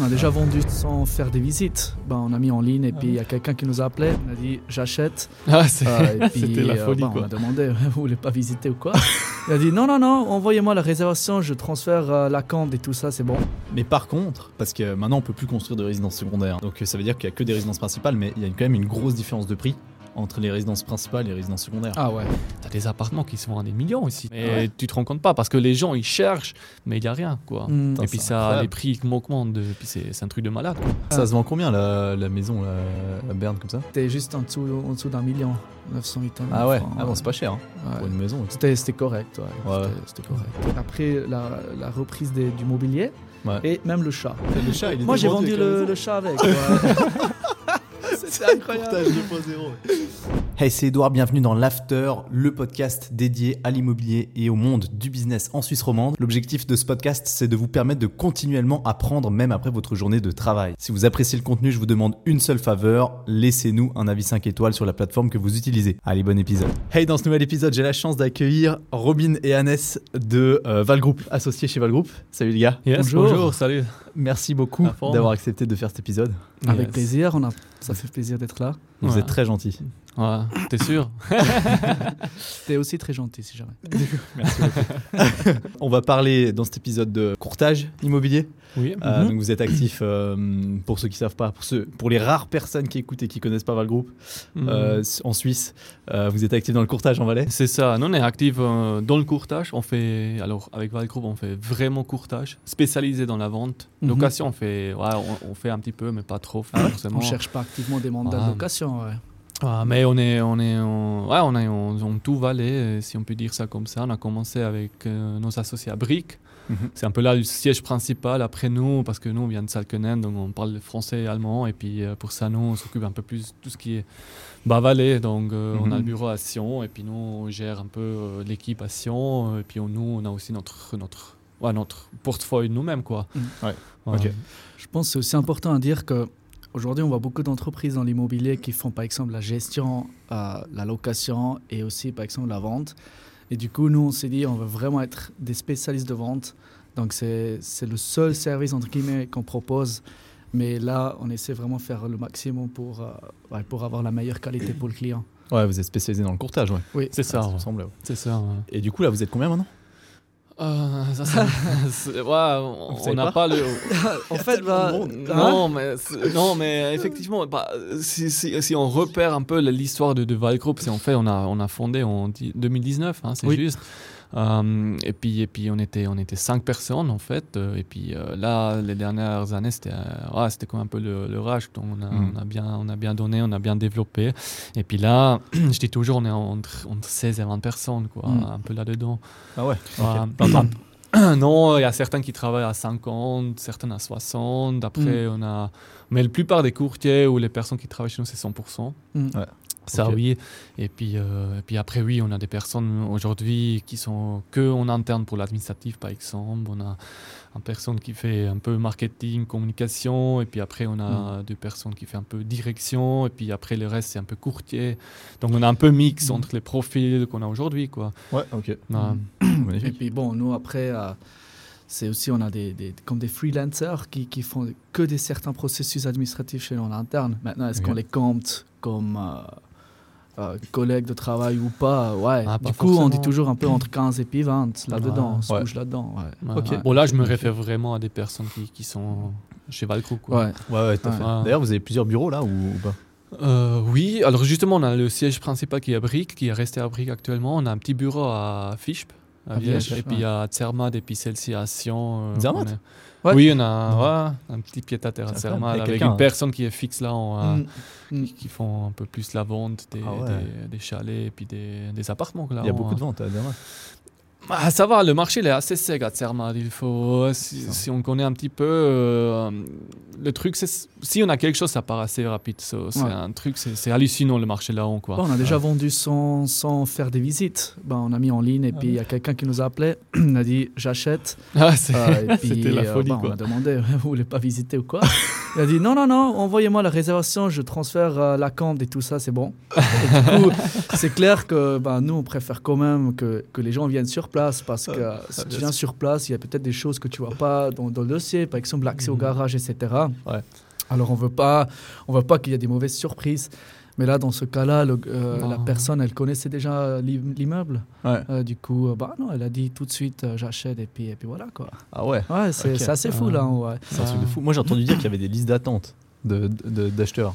On a déjà vendu sans faire des visites. Ben, on a mis en ligne et puis il y a quelqu'un qui nous a appelé. On a dit j'achète. Ah, c'est- Euh, et puis, c'était la euh, folie, ben, quoi. On a demandé vous voulez pas visiter ou quoi? Il a dit non, non, non, envoyez-moi la réservation, je transfère euh, la compte et tout ça, c'est bon. Mais par contre, parce que maintenant on peut plus construire de résidences secondaires, donc ça veut dire qu'il y a que des résidences principales, mais il y a quand même une grosse différence de prix entre les résidences principales et les résidences secondaires. Ah ouais. T'as des appartements qui se vendent à des millions ici. Mais Ouais. tu te rends compte pas parce que les gens ils cherchent, mais il y a rien quoi. Mm. Et puis ça, incroyable. les prix augmentent, de- puis c'est c'est un truc de malade. quoi. Ça se vend combien la, la maison la, la Berne comme ça? C'était juste en dessous, en dessous d'un million. 908 Ah ouais, ah bon, c'est pas cher hein, Ouais. pour une maison. C'était c'était correct, ouais. Ouais. C'était- correct. Après la, la reprise des- du mobilier Ouais. et même le chat. Le chat, il Moi j'ai vendu le, le chat avec. C'était incroyable. Portage 2.0. Hey, c'est Edouard, bienvenue dans l'After, le podcast dédié à l'immobilier et au monde du business en Suisse romande. L'objectif de ce podcast, c'est de vous permettre de continuellement apprendre même après votre journée de travail. Si vous appréciez le contenu, je vous demande une seule faveur, laissez-nous un avis 5 étoiles sur la plateforme que vous utilisez. Allez, bon épisode. Hey, dans ce nouvel épisode, j'ai la chance d'accueillir Robin et Annès de euh, Val Group, associés chez Val Group. Salut les gars. Yes, Bonjour. salut. Merci beaucoup d'avoir accepté de faire cet épisode. Avec Yes. plaisir, on a, ça fait plaisir d'être là. Vous êtes très gentils. Ouais, t'es sûr? T'es aussi très gentil si jamais. Merci. On va parler dans cet épisode de courtage immobilier. Oui. Euh, Mhm. donc vous êtes actif, euh, pour ceux qui savent pas, pour, ceux, pour les rares personnes qui écoutent et qui connaissent pas Val Group, Mhm. euh, en Suisse, euh, vous êtes actif dans le courtage en Valais? C'est ça, nous on est actifs euh, dans le courtage. On fait, alors avec Val Group, on fait vraiment courtage, spécialisé dans la vente. Mhm. Location, on fait, ouais, on, on fait un petit peu, mais pas trop forcément. On cherche pas activement des mandats Ah. de location. Ouais. Ah, mais on est, on est, en- ouais, on est en, en tout Valais, euh, si on peut dire ça comme ça. On a commencé avec euh, nos associés à Brick. Mhm. C'est un peu là le siège principal après nous, parce que nous, on vient de Salkenen, donc on parle français et allemand. Et puis euh, pour ça, nous, on s'occupe un peu plus de tout ce qui est bas Valais. Donc euh, on a Mhm. le bureau à Sion, et puis nous, on gère un peu euh, l'équipe à Sion. Et puis on- nous, on a aussi notre, notre, ouais, notre portefeuille nous-mêmes. Quoi. Mhm. Ouais. Ouais. Ok. Je pense que c'est aussi important à dire que aujourd'hui on voit beaucoup d'entreprises dans l'immobilier qui font par exemple la gestion, euh, la location et aussi par exemple la vente. Et du coup, nous on s'est dit on veut vraiment être des spécialistes de vente. Donc c'est c'est le seul service entre guillemets qu'on propose. Mais là, on essaie vraiment de faire le maximum pour, euh, ouais, pour avoir la meilleure qualité pour le client. Ouais, vous êtes spécialisé dans le courtage, ouais. Oui, C'est ça. Ah, ouais. me semble, ouais. C'est ça. ouais. Et du coup, là, vous êtes combien maintenant? Euh, ça, ouais, on on n'a pas pas, le. en fait, bah, non, mais non, mais effectivement, bah, si, si, si on repère un peu l'histoire de, de Val Group, c'est en fait on a on a fondé en di- 2019, hein, c'est Oui. juste. Euh, et puis et puis on était on était cinq personnes en fait. euh, et puis euh, là, les dernières années, c'était ouais, c'était comme un peu le, le rush. Donc on a, Mm. on a bien on a bien donné, on a bien développé. Et puis là, je dis toujours, on est entre, entre 16 et 20 personnes, quoi, Mm. un peu là dedans. Ah ouais. Ouais. non, il y a certains qui travaillent à 50, certains à 60. Après, on a. Mais la plupart des courtiers ou les personnes qui travaillent chez nous, c'est 100%. Mm. Ouais. Ça, oui. Et puis, euh, et puis après, oui, on a des personnes aujourd'hui qui sont que en interne pour l'administratif, par exemple. On a une personne qui fait un peu marketing, communication. Et puis après, on a deux personnes qui font un peu direction. Et puis après, le reste, c'est un peu courtier. Donc, on a un peu mix Mm. entre les profils qu'on a aujourd'hui, quoi. Ouais, ok. Ouais. Et puis bon, nous après, euh, c'est aussi, on a des, des- comme des freelancers qui, qui font que des certains processus administratifs chez nous en interne. Maintenant, est-ce qu'on les compte comme euh, euh, collègues de travail ou pas Ouais. Ah, pas du coup, on dit toujours un peu entre 15 et puis 20 là-dedans. Ouais. On se Ouais. bouge là-dedans. Ouais. Ouais, Ok. ouais. Bon, là, je me réfère vraiment à des personnes qui, qui sont chez Valcro. Quoi. Ouais. Ouais, tout à fait. D'ailleurs, vous avez plusieurs bureaux là ou, ou pas? Euh, oui, alors justement, on a le siège principal qui est à Brick, qui est resté à Brick actuellement. On a un petit bureau à Fischb, à À Viège, Viège, et puis à Zermatt, et puis celle-ci à Sion. euh, Zermatt? Ouais. Oui, on a ouais, un petit pied-à-terre à incroyable. avec Avec une personne qui est fixe là, euh, Mm. Mm. qui, qui font un peu plus la vente des, Ah ouais. des, des chalets et puis des, des appartements. Là, Il y a beaucoup de ventes à Zermatt. Ah, ça va, le marché il est assez sec à Zermatt. Il faut, si, Ça. si on connaît un petit peu, euh, le truc, c'est si on a quelque chose, ça part assez rapide. So, c'est Ouais. un truc, c'est hallucinant le marché là-haut, quoi. Bon, on a déjà vendu sans, sans faire des visites. Ben, on a mis en ligne et puis il y a quelqu'un qui nous a appelé. Il a dit j'achète. Ah, c'est- Euh, et puis, C'était la euh, folie, ben, On quoi. a demandé vous voulez pas visiter ou quoi? Il a dit non, non, non, envoyez-moi la réservation, je transfère euh, la compte et tout ça, c'est bon. Et du coup, c'est clair que ben, nous, on préfère quand même que, que les gens viennent sur place parce que euh, si tu viens sur place, il y a peut-être des choses que tu vois pas dans, dans le dossier, par exemple l'accès au Mhm. garage, etc. Ouais. Alors on veut pas, on veut pas qu'il y ait des mauvaises surprises. Mais là, dans ce cas-là, euh, la personne, elle connaissait déjà l'i- l'immeuble. Ouais. Euh, du coup, euh, bah non, elle a dit tout de suite, j'achète et puis, et puis voilà quoi. Ah ouais. Ouais, c'est assez fou Ah. là. Ouais. C'est un truc de fou. Moi, j'ai entendu dire qu'il y avait des listes d'attente de- de- d'acheteurs.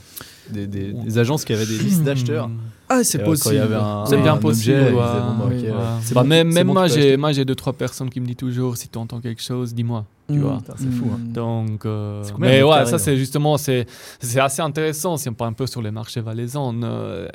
Des, des- des agences qui avaient des listes d'acheteurs. Ah, c'est euh, possible. un bien objet, ouais. bon, bah, Oui. Ouais. Bah, bon, même même bon, moi, j'ai moi j'ai deux trois personnes qui me disent toujours si tu entends quelque chose, dis-moi. Tu Mm. vois. C'est fou, hein. Mm. Donc, euh, mais ouais, ça c'est justement c'est c'est assez intéressant si on parle un peu sur les marchés valaisans. euh,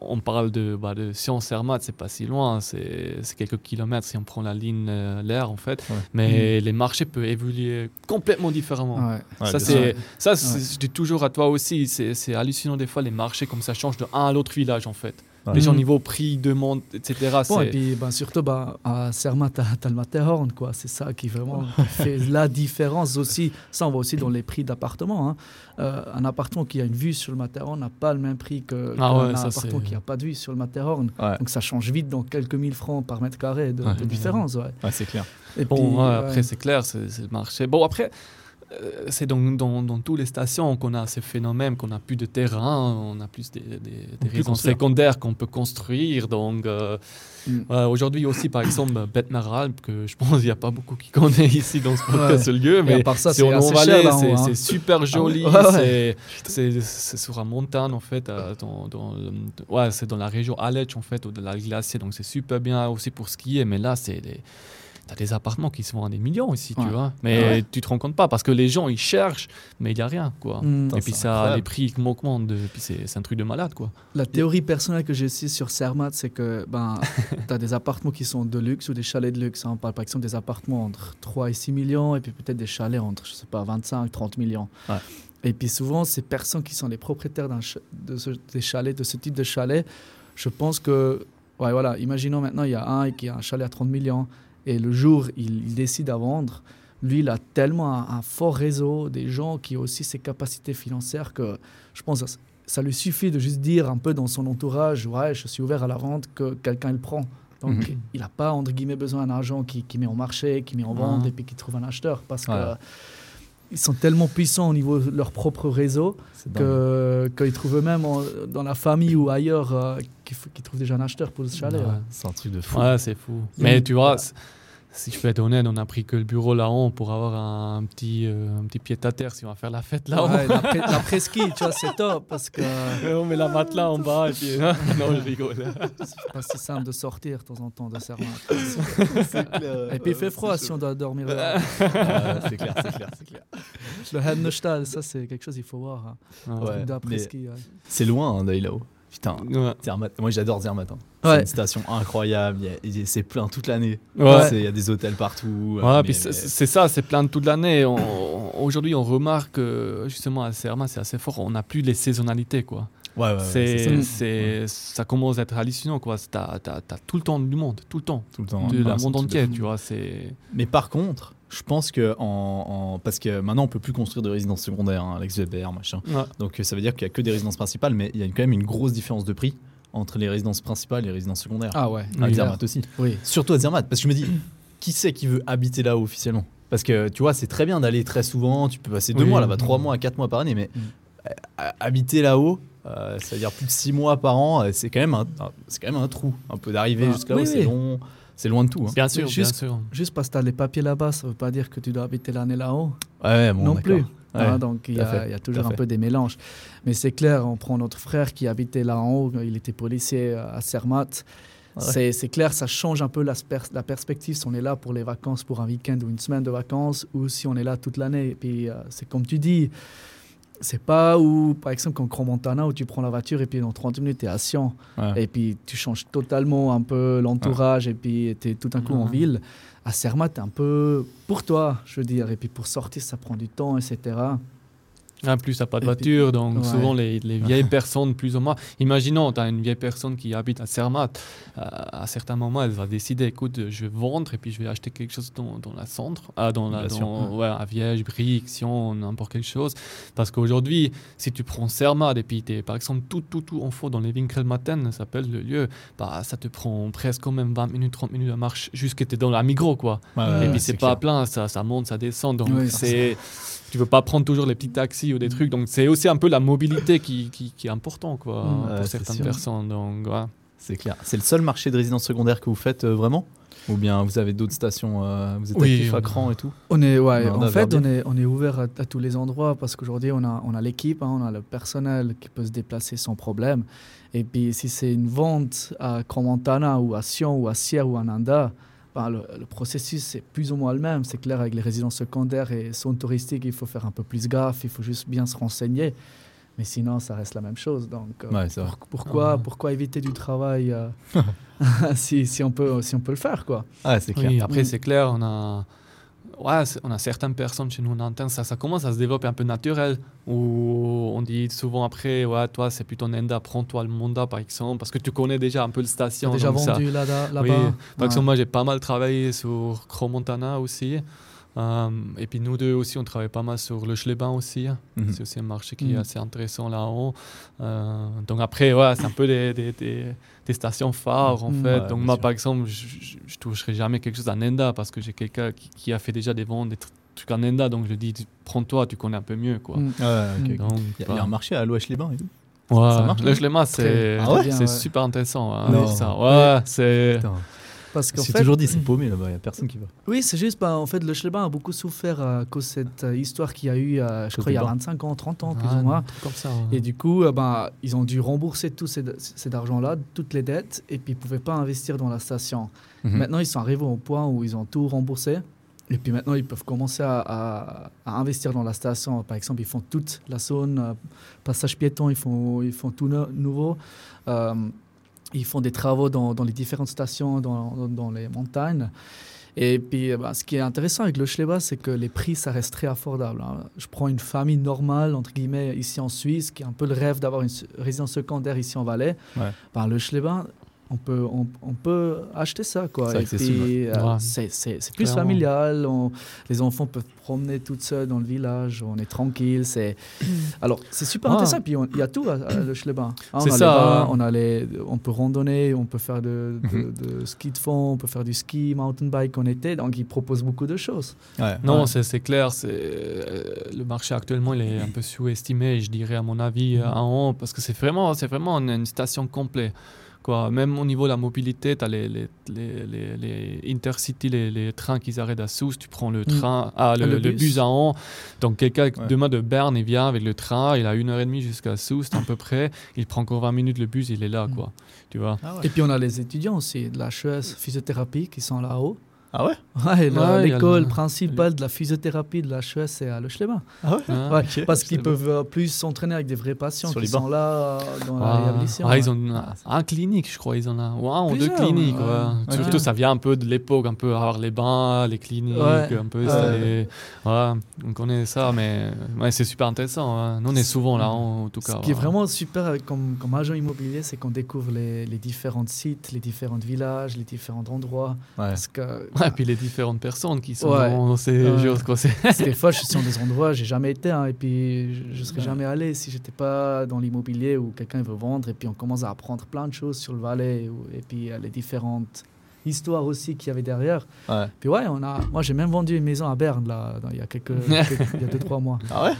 on parle de bah, de Sciences Hermat, c'est pas si loin, c'est c'est quelques kilomètres si on prend la ligne euh, l'air en fait. Ouais. Mais les marchés peuvent évoluer complètement différemment. Ça c'est ça je dis toujours à toi aussi, c'est c'est hallucinant des fois les marchés comme ça changent de un à l'autre village en fait. Ouais. Les gens Mhm. niveau prix, demande, etc. Bon, et puis ben, surtout bah, à Sermat, tu as, le Matterhorn, quoi. C'est ça qui vraiment fait la différence aussi. Ça, on voit aussi dans les prix d'appartements. hein. Euh, un appartement qui a une vue sur le Matterhorn n'a pas le même prix que Ah qu'un ouais, ça, appartement qui n'a pas de vue sur le Matterhorn. Ouais, Donc ça change vite dans quelques mille francs par mètre carré de, Ouais. de différence. Ouais. ouais, c'est clair. Et Bon, puis, ouais, ouais. après, c'est clair, c'est le marché. Bon, après, c'est dans, dans, dans toutes les stations qu'on a ces phénomènes, qu'on a plus de terrain, on a plus des, des, construire. secondaires qu'on peut construire. Donc, euh, Mm. ouais, aujourd'hui aussi, par exemple, Betmeralp, que je pense qu'il n'y a pas beaucoup qui connaissent ici dans ce, Ouais. ce lieu, mais à part ça, c'est c'est hein. super joli, ouais, ouais. c'est- sur la montagne en fait, euh, dans, dans le- ouais, c'est dans la région Aletsch en fait, ou de la glacier, donc c'est super bien aussi pour skier, mais là c'est des T'as des appartements qui se vendent à des millions ici, tu vois. Mais Ouais. tu te rends compte pas parce que les gens ils cherchent, mais il n'y a rien, quoi. Mm. Et puis ça, incroyable. les prix qui augmentent, de- puis c'est c'est un truc de malade, quoi. La théorie personnelle que j'ai aussi sur Cermat, c'est que ben, tu as des appartements qui sont de luxe ou des chalets de luxe. hein. On parle par exemple des appartements entre 3 et 6 millions et puis peut-être des chalets entre, je sais pas, 25, 30 millions. Ouais. Et puis souvent, ces personnes qui sont les propriétaires d'un ch- de ce, des chalets, de ce type de chalet, je pense que, ouais, voilà, imaginons maintenant, il y a un qui a un chalet à 30 millions et le jour il, il décide à vendre, lui, il a tellement un, un fort réseau des gens qui ont aussi ses capacités financières que je pense que ça- ça lui suffit de juste dire un peu dans son entourage, ouais, je suis ouvert à la vente, que quelqu'un le prend. Donc, Mhm. il n'a pas, entre guillemets, besoin d'un agent qui, qui met en marché, qui met en vente Ah. et puis qui trouve un acheteur. Parce que Ouais. ils sont tellement puissants au niveau de leur propre réseau que- qu'ils trouvent eux-mêmes dans la famille ou ailleurs euh, qu'ils trouvent déjà un acheteur pour ce chalet. Ouais. ouais. C'est un truc de fou. Ouais, c'est fou. Mais tu vois, voilà. Si je peux être honnête, on a pris que le bureau là-haut pour avoir un petit, euh, un petit pied à terre si on va faire la fête là-haut. Ouais, la, pré- la presqu'île, tu vois, c'est top parce que Et on met la matelas en bas et puis. non, je rigole. c'est pas si simple de sortir de temps en temps de clair. Et puis il fait froid si on doit dormir là. Ouais, c'est clair, c'est clair, c'est clair. Le Hemnestal, ça c'est quelque chose qu'il faut voir. Hein. Ouais. C'est loin hein, d'aller là-haut. Putain, Ouais. Zermatt. Moi j'adore Zermatt. hein. C'est Ouais. une station incroyable. C'est plein toute l'année. Ouais. Il y a des hôtels partout. Ouais, euh, puis mais- c'est ça, c'est plein toute l'année. Aujourd'hui, on remarque que justement à Serma, c'est assez fort. On n'a plus les saisonnalités, quoi. Ouais, ouais, ouais, c'est, c'est ça. commence à être hallucinant, quoi. T'as, t'as tout le temps du monde, tout le temps, tout le temps. de la monde fou. tu vois. C'est Mais par contre, je pense que en, en- parce que maintenant on peut plus construire de résidences secondaires, hein, Alex Weber, machin. Ouais. Donc euh, ça veut dire qu'il y a que des résidences principales, mais il y a quand même une grosse différence de prix entre les résidences principales et les résidences secondaires. Ah ouais. à oui, Zermatt aussi. Oui. Surtout à Zermatt, parce que je me dis, qui c'est qui veut habiter là officiellement? Parce que tu vois, c'est très bien d'aller très souvent, tu peux passer deux Oui. mois là-bas, trois mois, quatre mois par année, mais Mm. euh, habiter là-haut, euh, c'est-à-dire plus de six mois par an, euh, c'est quand même un, un- c'est quand même un trou, un peu d'arriver Ah, jusqu'à là oui, c'est long, c'est loin de tout. hein. bien sûr, juste- bien sûr. Juste parce que tu as les papiers là-bas, ça veut pas dire que tu dois habiter l'année là-haut. Ouais, bon, non plus. Ouais. Hein, donc il y, a, fait, il y a tout toujours un fait. peu des mélanges. Mais c'est clair, on prend notre frère qui habitait là en haut, il était policier à Zermatt. Ouais. C'est- clair, ça change un peu la perspective si on est là pour les vacances, pour un week-end ou une semaine de vacances, ou si on est là toute l'année. Et puis, euh, c'est comme tu dis, c'est pas où, par exemple, comme Grand Montana, où tu prends la voiture et puis dans 30 minutes, tu es à Sion. Ouais. Et puis, tu changes totalement un peu l'entourage et puis tu es tout d'un coup en ville. À Zermatt, un peu pour toi, je veux dire. Et puis, pour sortir, ça prend du temps, etc. En plus, t'as pas de voiture, donc ouais. souvent les, les vieilles personnes, plus ou moins. Imaginons, tu as une vieille personne qui habite à Zermatt. euh, à certains moments, elle va décider écoute, je vais vendre et puis je vais acheter quelque chose dans, dans la centre, ah, dans la, dans, ouais, à Viège, Brique, Sion, n'importe quelque chose. Parce qu'aujourd'hui, si tu prends Zermatt et puis tu es par exemple tout, tout, tout en fond dans les Winkelmatten, ça s'appelle le lieu, bah, ça te prend presque quand même 20 minutes, 30 minutes de marche jusqu'à tu es dans la Migros, quoi. Et puis c'est pas plein, ça, ça monte, ça descend. Donc c'est. Tu veux pas prendre toujours les petits taxis ou des trucs. Donc c'est aussi un peu la mobilité qui, qui, qui est important quoi, Mm. Ouais, pour certaines sûr. personnes. Donc ouais. C'est clair. C'est le seul marché de résidence secondaire que vous faites euh, vraiment? Ou bien vous avez d'autres stations euh, Vous êtes Oui, actif on à a- Cran et tout? On est, ouais, en fait, on est, on est ouvert à, à tous les endroits parce qu'aujourd'hui, on a, on a l'équipe, hein, on a le personnel qui peut se déplacer sans problème. Et puis, si c'est une vente à Cromontana ou à Sion ou à Sierre ou à Nanda, ben, le, le processus c'est plus ou moins le même. C'est clair, avec les résidences secondaires et zones touristiques, il faut faire un peu plus gaffe, il faut juste bien se renseigner. Mais sinon, ça reste la même chose. Donc, euh, Ouais, pour- pourquoi, Ah. pourquoi éviter du travail euh, si, si, on peut, si on peut le faire quoi. Ah, c'est clair. Oui, après Mm. c'est clair, on a. Ouais, on a certaines personnes chez nous en interne, ça, ça commence à se développer un peu naturel, où on dit souvent après, ouais, toi c'est plutôt Nenda, prends-toi le Monda par exemple, parce que tu connais déjà un peu le station. déjà donc vendu là-bas là Oui, Par exemple, moi, j'ai pas mal travaillé sur Cromontana aussi. Euh, et puis nous deux aussi, on travaille pas mal sur le Schleben aussi. Mhm. C'est aussi un marché qui est Mhm. assez intéressant là-haut. Euh, donc après, ouais, c'est un peu des, des, des- des stations phares en Mhm. fait. Ouais, donc moi, sûr. par exemple, je, toucherai jamais quelque chose à Nenda parce que j'ai quelqu'un qui, qui a fait déjà des ventes, des tr- trucs à Nenda. Donc je dis, prends-toi, tu connais un peu mieux. Quoi. Mm. Ouais. Donc, Il y, a- il y a un marché à l'Ouest-les-Bains et tout ouais, ça marche, le Schlema, c'est Ah ouais ouais. super intéressant. hein, ça. Ouais, c'est. Parce qu'en fait, toujours dit, c'est paumé là-bas, il n'y a personne qui va. oui, c'est juste, bah, en fait, le Schleben a beaucoup souffert à cause de cette euh, histoire qu'il y a eu, euh, je crois, il y a des bancs. 25 ans, 30 ans, plus Ah, ou moins. comme ça. ouais. Et du coup, euh, bah, ils ont dû rembourser tout ces- cet argent-là, toutes les dettes, et puis ils ne pouvaient pas investir dans la station. Mhm. Maintenant, ils sont arrivés au point où ils ont tout remboursé. Et puis maintenant, ils peuvent commencer à, à- à investir dans la station. Par exemple, ils font toute la zone, euh, passage piéton, ils font, ils font tout no- nouveau. Euh, ils font des travaux dans, dans les différentes stations, dans, dans- dans les montagnes. Et puis, euh, bah, ce qui est intéressant avec le Schleba, c'est que les prix, ça reste très affordable. hein. Je prends une famille normale, entre guillemets, ici en Suisse, qui a un peu le rêve d'avoir une résidence secondaire ici en Valais. Ouais. Ben, le Schleba, on peut, on, on peut acheter ça. Quoi. C'est puis, euh, Ouais. c'est- c'est c'est plus Clairement. familial. on- les enfants peuvent promener toutes seules dans le village. On est tranquille. C'est alors c'est super Ah. intéressant. Puis il y a tout à, à le Schleba. Hein, C'est on a ça, les bains, hein. on a les, on peut randonner, on peut faire de, de- Mhm. de ski de fond, on peut faire du ski, mountain bike en été. Donc ils proposent beaucoup de choses. Ouais. Non, Ouais. c'est clair. c'est euh, le marché actuellement, il est un peu sous-estimé, je dirais à mon avis, euh, en haut, parce que c'est vraiment, c'est vraiment une, une station complète. Quoi. Même au niveau de la mobilité, tu as les, les, les, les, les intercity, les, les trains qui s'arrêtent à Sousse, tu prends le train, ah, le, Le le bus. à haut. Donc quelqu'un Ouais. demain de Berne, il vient avec le train, il a une heure et demie jusqu'à Sousse à peu près, il prend encore 20 minutes le bus, il est là, Mm. quoi. Tu vois? Ah ouais. Et puis on a les étudiants aussi de la HES physiothérapie qui sont là-haut. Ah ouais? Ouais, Ouais, l'école le- principale de la physiothérapie de la HES, c'est à Le Schleba. Ah ouais? Ouais, ok, parce qu'ils peuvent euh, plus s'entraîner avec des vrais patients Sur qui les sont là dans la Ah, réhabilitation. ah, ils ouais. ont un, un clinique, je crois, ils en ont un ou deux cliniques. ouais. ouais. Surtout, ça vient un peu de l'époque, un peu avoir les bains, les cliniques, Ouais. un peu. Ouais. les- ouais, on connaît ça, mais ouais, c'est super intéressant. Nous, on est souvent là, en tout Ce cas. qui est ouais. vraiment super comme, comme agent immobilier, c'est qu'on découvre les, les différents sites, les différents villages, les différents endroits. Ouais. Parce que Et puis les différentes personnes qui sont Ouais. dans ces Ouais. choses. Quoi. des fois, je suis dans des endroits, j'ai jamais été, hein, et puis je, je serais Ouais. jamais allé si j'étais pas dans l'immobilier où quelqu'un veut vendre, et puis on commence à apprendre plein de choses sur le Valais, et puis euh, les différentes histoires aussi qu'il y avait derrière. Puis ouais, on a, moi j'ai même vendu une maison à Berne là, dans- il y a quelques, quelques- il y a deux trois mois. Ah ouais?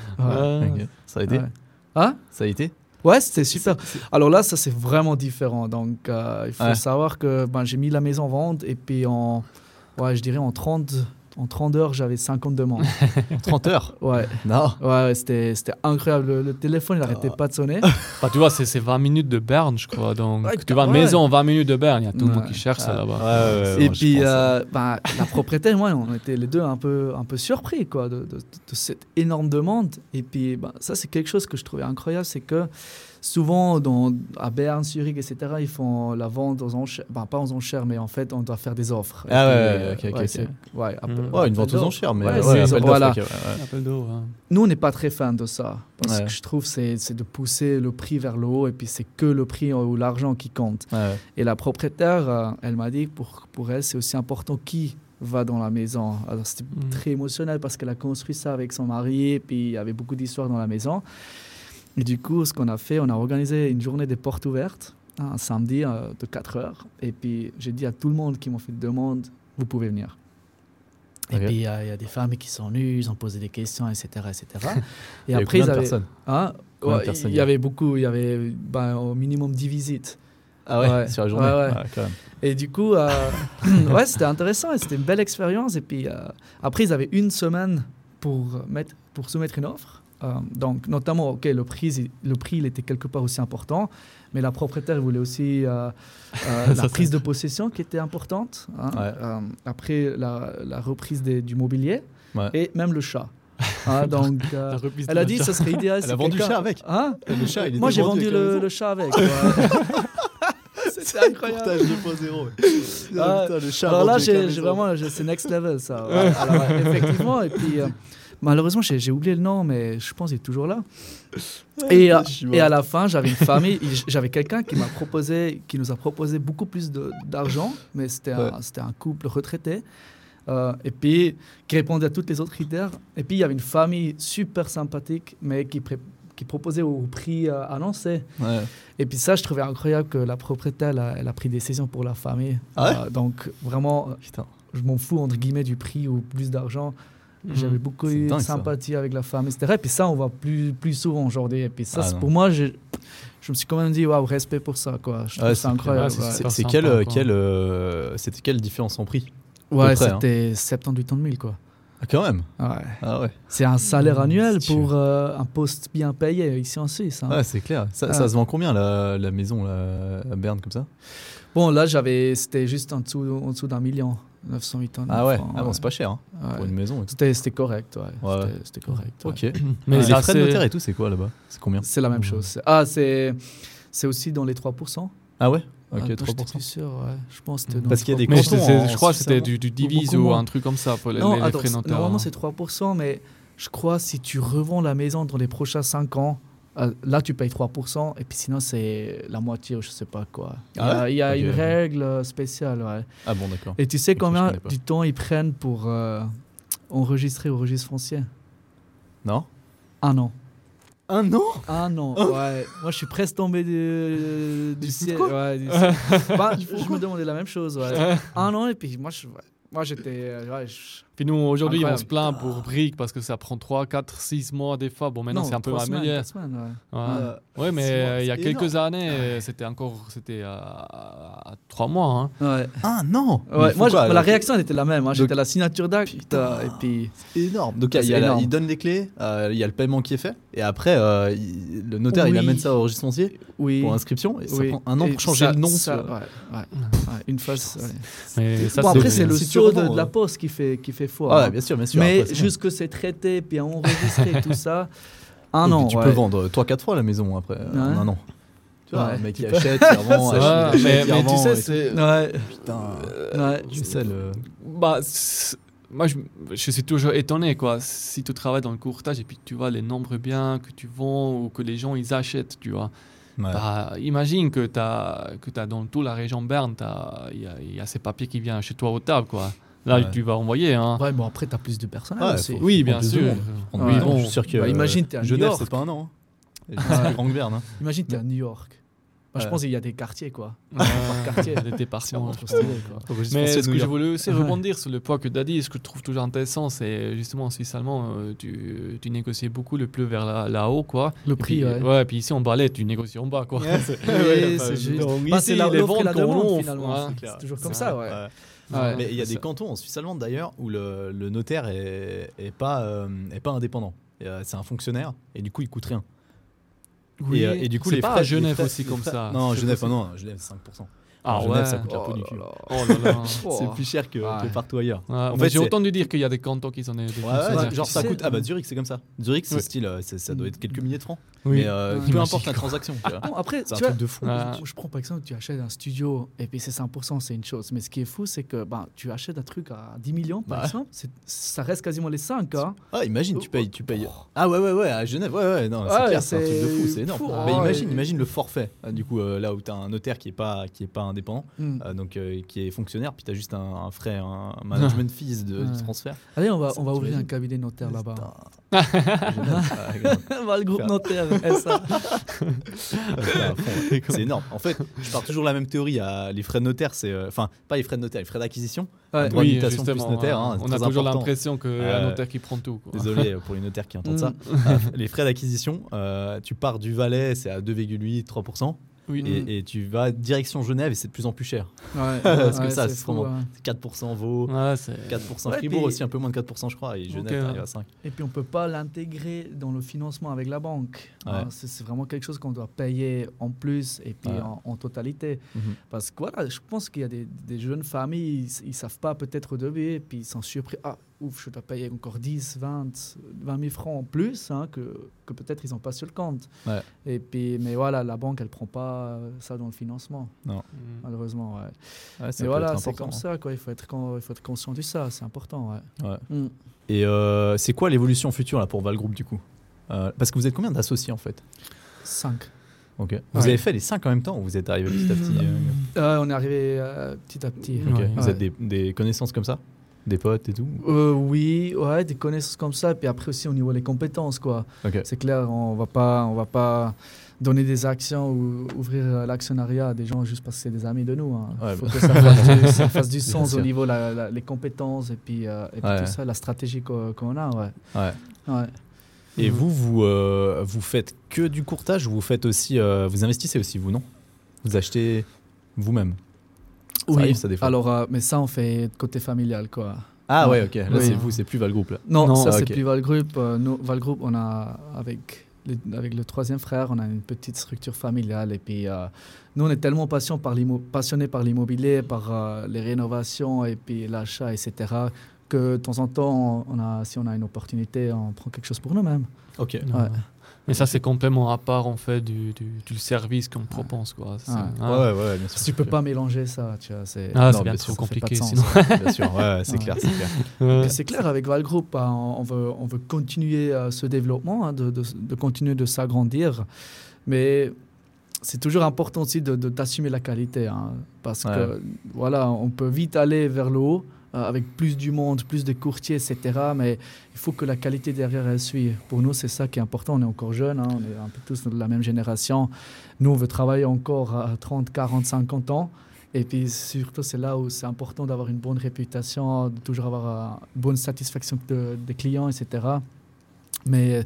Ok. Ça a été? Ouais. Hein? Ça a été? Ouais, c'était super. Alors là, ça c'est vraiment différent. Donc euh, il faut Ouais. savoir que ben, j'ai mis la maison en vente et puis en, ouais, je dirais en 30, en 30 heures, j'avais 50 demandes. 30 heures? Ouais, Non ouais, c'était c'était incroyable. Le, le téléphone, il n'arrêtait pas de sonner. Bah, tu vois, c'est c'est 20 minutes de Berne, je crois. Donc, Ouais, tu vois, ouais. maison, 20 minutes de Berne, il y a tout le monde qui cherche ça Ouais, là-bas. ouais, ouais, et puis euh, ben, la propriétaire, moi, on était les deux un peu, un peu surpris quoi, de, de- de cette énorme demande. Et puis ben, ça, c'est quelque chose que je trouvais incroyable, c'est que souvent, dans, à Berne, Zurich, etc., ils font la vente aux enchères. Ben, pas aux enchères, mais en fait, on doit faire des offres. Ah ouais, puis, ok, ok, ouais, une vente aux enchères, mais Ouais, ouais, c'est- appel d'offres, voilà. hein. Nous, on n'est pas très fan de ça. Parce Ouais. que je trouve que c'est c'est de pousser le prix vers le haut et puis c'est que le prix ou l'argent qui compte. Ouais. Et la propriétaire, euh, elle m'a dit que pour, pour elle, c'est aussi important qui va dans la maison. Alors c'était Mhm. très émotionnel parce qu'elle a construit ça avec son mari et puis il y avait beaucoup d'histoires dans la maison. Et du coup, ce qu'on a fait, on a organisé une journée des portes ouvertes, hein, un samedi euh, de 4 heures. Et puis j'ai dit à tout le monde qui m'ont fait une demande, vous pouvez venir. Et puis il y, a il y a des femmes qui sont venues, ils ont posé des questions, etc. etc. Et Il y avait après, Hein Ouais, personnes il y avait beaucoup, il y avait ben, au minimum 10 visites. Ah ouais, Ouais. sur la journée Ouais, ouais. quand même. Et du coup, euh, ouais, c'était intéressant c'était une belle expérience. Et puis euh, après, ils avaient une semaine pour, mettre, pour soumettre une offre. Euh, donc, notamment, ok, le prix, le prix, il était quelque part aussi important, mais la propriétaire voulait aussi euh, euh, la prise de possession qui était importante. hein. Ouais. Euh, après, la, la reprise des- du mobilier Ouais. et même le chat. Hein, donc, euh, elle a dit chat. ça serait idéal. Elle a vendu le chat avec Hein Le chat, il Moi, j'ai vendu le, chat avec. C'était incroyable. Portage 2.0. Ah, le chat Alors là, j'ai vraiment, c'est next level ça. Ouais. Alors, ouais, effectivement, et puis euh, malheureusement, j'ai oublié le nom, mais je pense qu'il est toujours là. Et, à la fin, j'avais une famille, il- j'avais quelqu'un qui m'a proposé, qui nous a proposé beaucoup plus d'argent, mais c'était un, Ouais. c'était un couple retraité. euh, et puis qui répondait à toutes les autres critères. Et puis il y avait une famille super sympathique, mais qui, proposait au prix euh, annoncé. Ouais. Et puis ça, je trouvais incroyable que la propriétaire, elle a, elle a pris des décisions pour la famille. Ah ouais? Euh, donc vraiment, Putain. je m'en fous entre guillemets du prix ou plus d'argent. Mhm. J'avais beaucoup eu de ça. sympathie avec la femme, etc. Et puis ça, on voit plus, plus souvent aujourd'hui. Et puis ça, Ah pour moi, je, je me suis quand même dit, waouh, respect pour ça. Quoi. Je trouve Ouais, ça c'est incroyable. Ouais, ouais. C'est sympa, quelle, euh, euh, c'était quelle différence en prix Ouais, hein. c'était 70-80 000. Quoi. Ah, quand même Ouais. Ah ouais. C'est un salaire annuel pour euh, un poste bien payé ici en Suisse. hein. Ouais, c'est clair. Ça, Ah. ça se vend combien la, la maison là, à Berne comme ça? Bon, là, j'avais, c'était juste en dessous, en dessous d'un million, 908 ans. Ah ouais, ah bon, c'est pas cher hein, Ouais. pour une maison. C'était, c'était correct, ouais. Ouais, C'était, c'était correct. ouais. Ok. Mais les frais de notaire et tout, c'est quoi là-bas? C'est combien? C'est la même Mhm. chose. Ah, c'est, c'est aussi dans les 3%. Ah ouais? Ok, Ah, j'étais 3%. plus sûr, ouais. Je pense que c'était dans Parce les qu'il y a des 3%. Mais cantons en je crois que c'était du, du divise beaucoup ou moins. un truc comme ça pour les, Non, les- les attends, frais c'est- notaires. normalement hein. c'est 3%, mais je crois si tu revends la maison dans les prochains 5 ans, là tu payes 3%, et puis sinon c'est la moitié ou je sais pas quoi. Il y Ah a, ouais il y a une règle spéciale, ouais. Ah bon, d'accord. Et tu sais combien du temps ils prennent pour euh, enregistrer au registre foncier? Non Un an. Un an? Un an, ouais. Moi, je suis presque tombé du, du ciel. Ouais, du ciel. Bah, je me demandais la même chose, ouais. Un an, et puis moi, je, moi j'étais. euh, ouais, je- Puis nous, aujourd'hui, on se plaint pour briques parce que ça prend 3, 4, 6 mois des fois. Bon, maintenant, Non, c'est un peu amélioré. ouais. Ouais, Euh, Ouais, mais euh, il y a quelques énorme. années, euh, c'était encore c'était à, 3 mois. Hein. Il faut moi, je- la réaction elle était la même. Hein. J'étais à la signature d'acte, Putain. et puis. C'est énorme. Donc Ah, il, la- donne les clés, euh, il y a le paiement qui est fait, et après euh, il- le notaire il amène ça au registre foncier Oui. pour inscription, et ça oui. prend un an Et pour changer ça- le nom. ça- sur- ouais, ouais, ouais, une. Mais bon, après, c'est- le saut de, la euh, poste qui fait, qui fait foi. Ah, hein. ouais, bien sûr, bien sûr. Mais après, c'est bon. juste que c'est traité, puis enregistré, tout ça. Un an. tu ouais. peux vendre 3-4 fois la maison après, euh, Ouais. un an. Tu vois, Ouais. le mec il achète, il revend, achète, il mais, achète, il mais tu sais, c'est. Ouais. Putain, ouais. je sais le. Bah, moi, je, je suis toujours étonné, quoi. Si tu travailles dans le courtage et puis tu vois les nombres biens que tu vends ou que les gens ils achètent, tu vois. Ouais. Bah, imagine que tu as, que as dans toute la région Berne, y, il y a ces papiers qui viennent chez toi au table, quoi. Là, Ouais. tu vas envoyer, hein. Ouais, bon, après, t'as plus de personnel Ouais, aussi. faut- Oui, bien sûr. Prendre Ouais. Bon, je suis sûr que bah, imagine, t'es à New Genève York. c'est pas un an. Hein. Berne. Hein. Imagine, t'es à New York. Bah, Je pense qu'il y a des quartiers, quoi. Euh, quartier. des registre Mais ce que je voulais aussi rebondir sur le point que tu as dit, ce que je trouve toujours intéressant, c'est justement en Suisse allemand, euh, tu, tu négocies beaucoup le plus vers la- là-haut, quoi. Le Et prix, puis, ouais. ouais, puis ici en balai, tu négocies en bas, quoi. Ouais. C'est- juste. donc Bah, ici, c'est la- ventes qu'on finalement. ouais. C'est- C'est toujours comme ça, ouais. Ouais. Ouais. Mais il y a des ça. cantons en Suisse allemande d'ailleurs où le, le notaire est, est pas, euh, est pas indépendant. Euh, C'est un fonctionnaire et du coup il coûte rien. Oui, et, euh, et du coup c'est les pas frais, à les Genève frais- aussi les comme ça. Non, Genève, possible. non, Genève 5%. Ah Genève, ouais. ça coûte un peu Oh du cul. Oh là là. C'est plus cher que, Ouais. que partout ailleurs. Ouais, En fait, j'ai entendu dire qu'il y a des cantons qui sont des, des Ouais, genre ça coûte. Ah bah. Zurich c'est comme ça. Zurich c'est Ouais. style, euh, ça doit être quelques milliers de francs. Oui. Mais euh, Ouais. peu importe la transaction. tu vois. Bon, après, C'est un tu vois, truc de fou. Ah. je prends par exemple, tu achètes un studio et puis c'est 100%, c'est une chose. Mais ce qui est fou, c'est que ben, tu achètes un truc à 10 millions, par Bah. exemple, ça reste quasiment les 5. Hein. Ah, imagine, tu payes, tu payes. Ah ouais, ouais, ouais, à Genève, ouais, ouais, non, c'est clair, c'est un truc de fou, c'est énorme. fou, Mais ouais. imagine, imagine le forfait, euh, du coup, euh, là où tu as un notaire qui est pas, qui est pas indépendant, Hmm. euh, donc euh, qui est fonctionnaire, puis tu as juste un, un frais, un management fees de, transfert. Allez, on va, on va ouvrir un cabinet notaire là-bas. Ah, grave. on va le groupe notaire, C'est énorme. En fait, je pars toujours la même théorie. à les frais de notaire, c'est. euh, Enfin, pas les frais de notaire, les frais d'acquisition. Ouais. Oui, mutation plus justement. notaire, hein, c'est on a toujours l'impression qu'un Ouais. notaire qui prend tout. quoi. Désolé euh, pour les notaires qui entendent ça. Euh, les frais d'acquisition, euh, tu pars du Valais, c'est à 2,8, 3%. Oui. Et, et tu vas direction Genève et c'est de plus en plus cher. Ouais, Parce que ouais, ça, c'est vraiment-. C'est 4% Vaud, Ouais, c'est... 4% Ouais, Fribourg puis- aussi, un peu moins de 4%, je crois. Et Genève, Ok. t'arrives à 5. Et puis on peut pas l'intégrer dans le financement avec la banque. Ouais. Hein, c'est vraiment quelque chose qu'on doit payer en plus et puis Ouais. en, en totalité. Mhm. Parce que voilà, je pense qu'il y a des, des jeunes familles, ils, ils savent pas peut-être au début, et puis ils sont surpris. Ah, ouf, je dois payer encore 10, 20, 20 000 francs en plus hein, que, que peut-être ils n'ont pas sur le compte. Ouais. Et puis, mais voilà, la banque, elle prend pas ça dans le financement, Mm. malheureusement. Ouais. Mais voilà, c'est important, comme hein. ça, quoi. Il faut être, il faut être conscient de ça, c'est important. Ouais. Ouais. Mm. Et euh, c'est quoi l'évolution future là, pour Val Group du coup? Euh, Parce que vous êtes combien d'associés en fait? Cinq. Ok. Vous Ouais. avez fait les 5 en même temps ou vous êtes arrivé petit à petit? Euh, Euh, on est arrivé euh, petit à petit. Ouais. Vous Ouais. êtes des, des connaissances comme ça? Des potes et tout Euh, oui, ouais, des connaissances comme ça. Puis après aussi au niveau des compétences, quoi. C'est clair, on va pas, on va pas donner des actions ou ouvrir euh, l'actionnariat à des gens juste parce que c'est des amis de nous. hein. Il Ouais, faut bah. que ça fasse du, ça fasse du Bien sens au niveau les compétences et puis, euh, et puis Ouais. tout ça, la stratégie qu'on a. Ouais. Ouais. Et Mhm. vous, vous, euh, vous faites que du courtage ou vous faites aussi, vous investissez aussi, vous, non? Vous achetez vous-même? Ça Oui. arrive, ça, des fois. Alors, euh, mais ça, on fait côté familial, quoi. Ah ouais, Ouais. ok. Là, Oui. c'est vous, c'est plus Val Group. Là. Non, Non, ça, ah, c'est plus Val Group. Euh, nous, Val Group, on a, avec, les- avec le troisième frère, on a une petite structure familiale. Et puis, euh, nous, on est tellement par passionnés par l'immobilier, par euh, les rénovations et puis l'achat, etc., que de temps en temps, on a, si on a une opportunité, on prend quelque chose pour nous-mêmes. Ok. Non. Ouais. Mais ça, c'est complètement à part en fait du, du, du service qu'on propose. Quoi. Ah. Ouais, ouais, bien sûr. Tu peux pas mélanger ça, tu vois. C'est, Ah, Non, c'est bien bien trop sûr, compliqué sens. sinon. Bien sûr, ouais, ouais, c'est Ouais. clair, c'est clair. Ouais. Et c'est clair, avec Val Group, hein, on, on veut, on veut continuer euh, ce développement, hein, de, de- de continuer de s'agrandir. Mais c'est toujours important aussi de, de- d'assumer la qualité. hein, parce Ouais. que, voilà, on peut vite aller vers le haut euh, avec plus du monde, plus de courtiers, etc. Mais il faut que la qualité derrière, elle suit. Pour nous, c'est ça qui est important. On est encore jeunes, hein, on est un peu tous de la même génération. Nous, on veut travailler encore à 30, 40, 50 ans. Et puis surtout, c'est là où c'est important d'avoir une bonne réputation, de toujours avoir euh, une bonne satisfaction de- des clients, etc. Mais euh,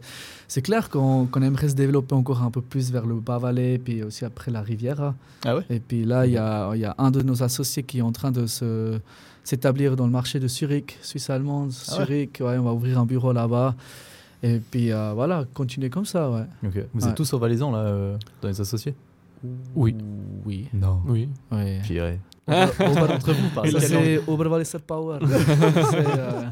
c'est clair qu'on aimerait se développer encore un peu plus vers le Bas-Valais, puis aussi après la Riviera. Ah ouais? Et puis là, il y a, il y a un de nos associés qui est en train de se s'établir dans le marché de Zurich, Suisse allemande, Ah ouais Zurich. Ouais, on va ouvrir un bureau là-bas. Et puis euh, voilà, continuer comme ça, ouais. Vous Ouais. êtes tous au Valaisan, là, euh, dans les associés? Oui. Oui. Non. Oui. Ouais. Pire. Ober d'entre vous, c'est Oberwalliser Power. Euh,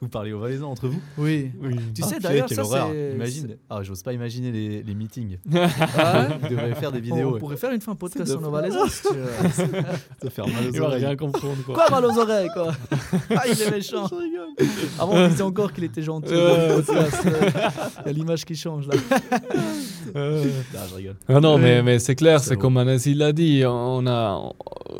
Vous parlez au Valaisan entre vous oui. oui. Tu Ah, sais, purée, d'ailleurs, ça, c'est- Imagine. Ah, j'ose pas imaginer les, les meetings. Ouais. Vous devriez faire des vidéos. On ouais. pourrait faire une fin podcast en de- Novalaisan, si tu veux. Ça faire mal aux Il va oreilles. rien comprendre. Quoi. Quoi, mal aux oreilles, quoi Ah, il est méchant. Je rigole. Avant, on disait encore qu'il était gentil. Il y a l'image qui change, là. Euh, Ah, je rigole. Ah non, Ouais. mais, mais c'est clair, C'est comme Anassi l'a dit, on a,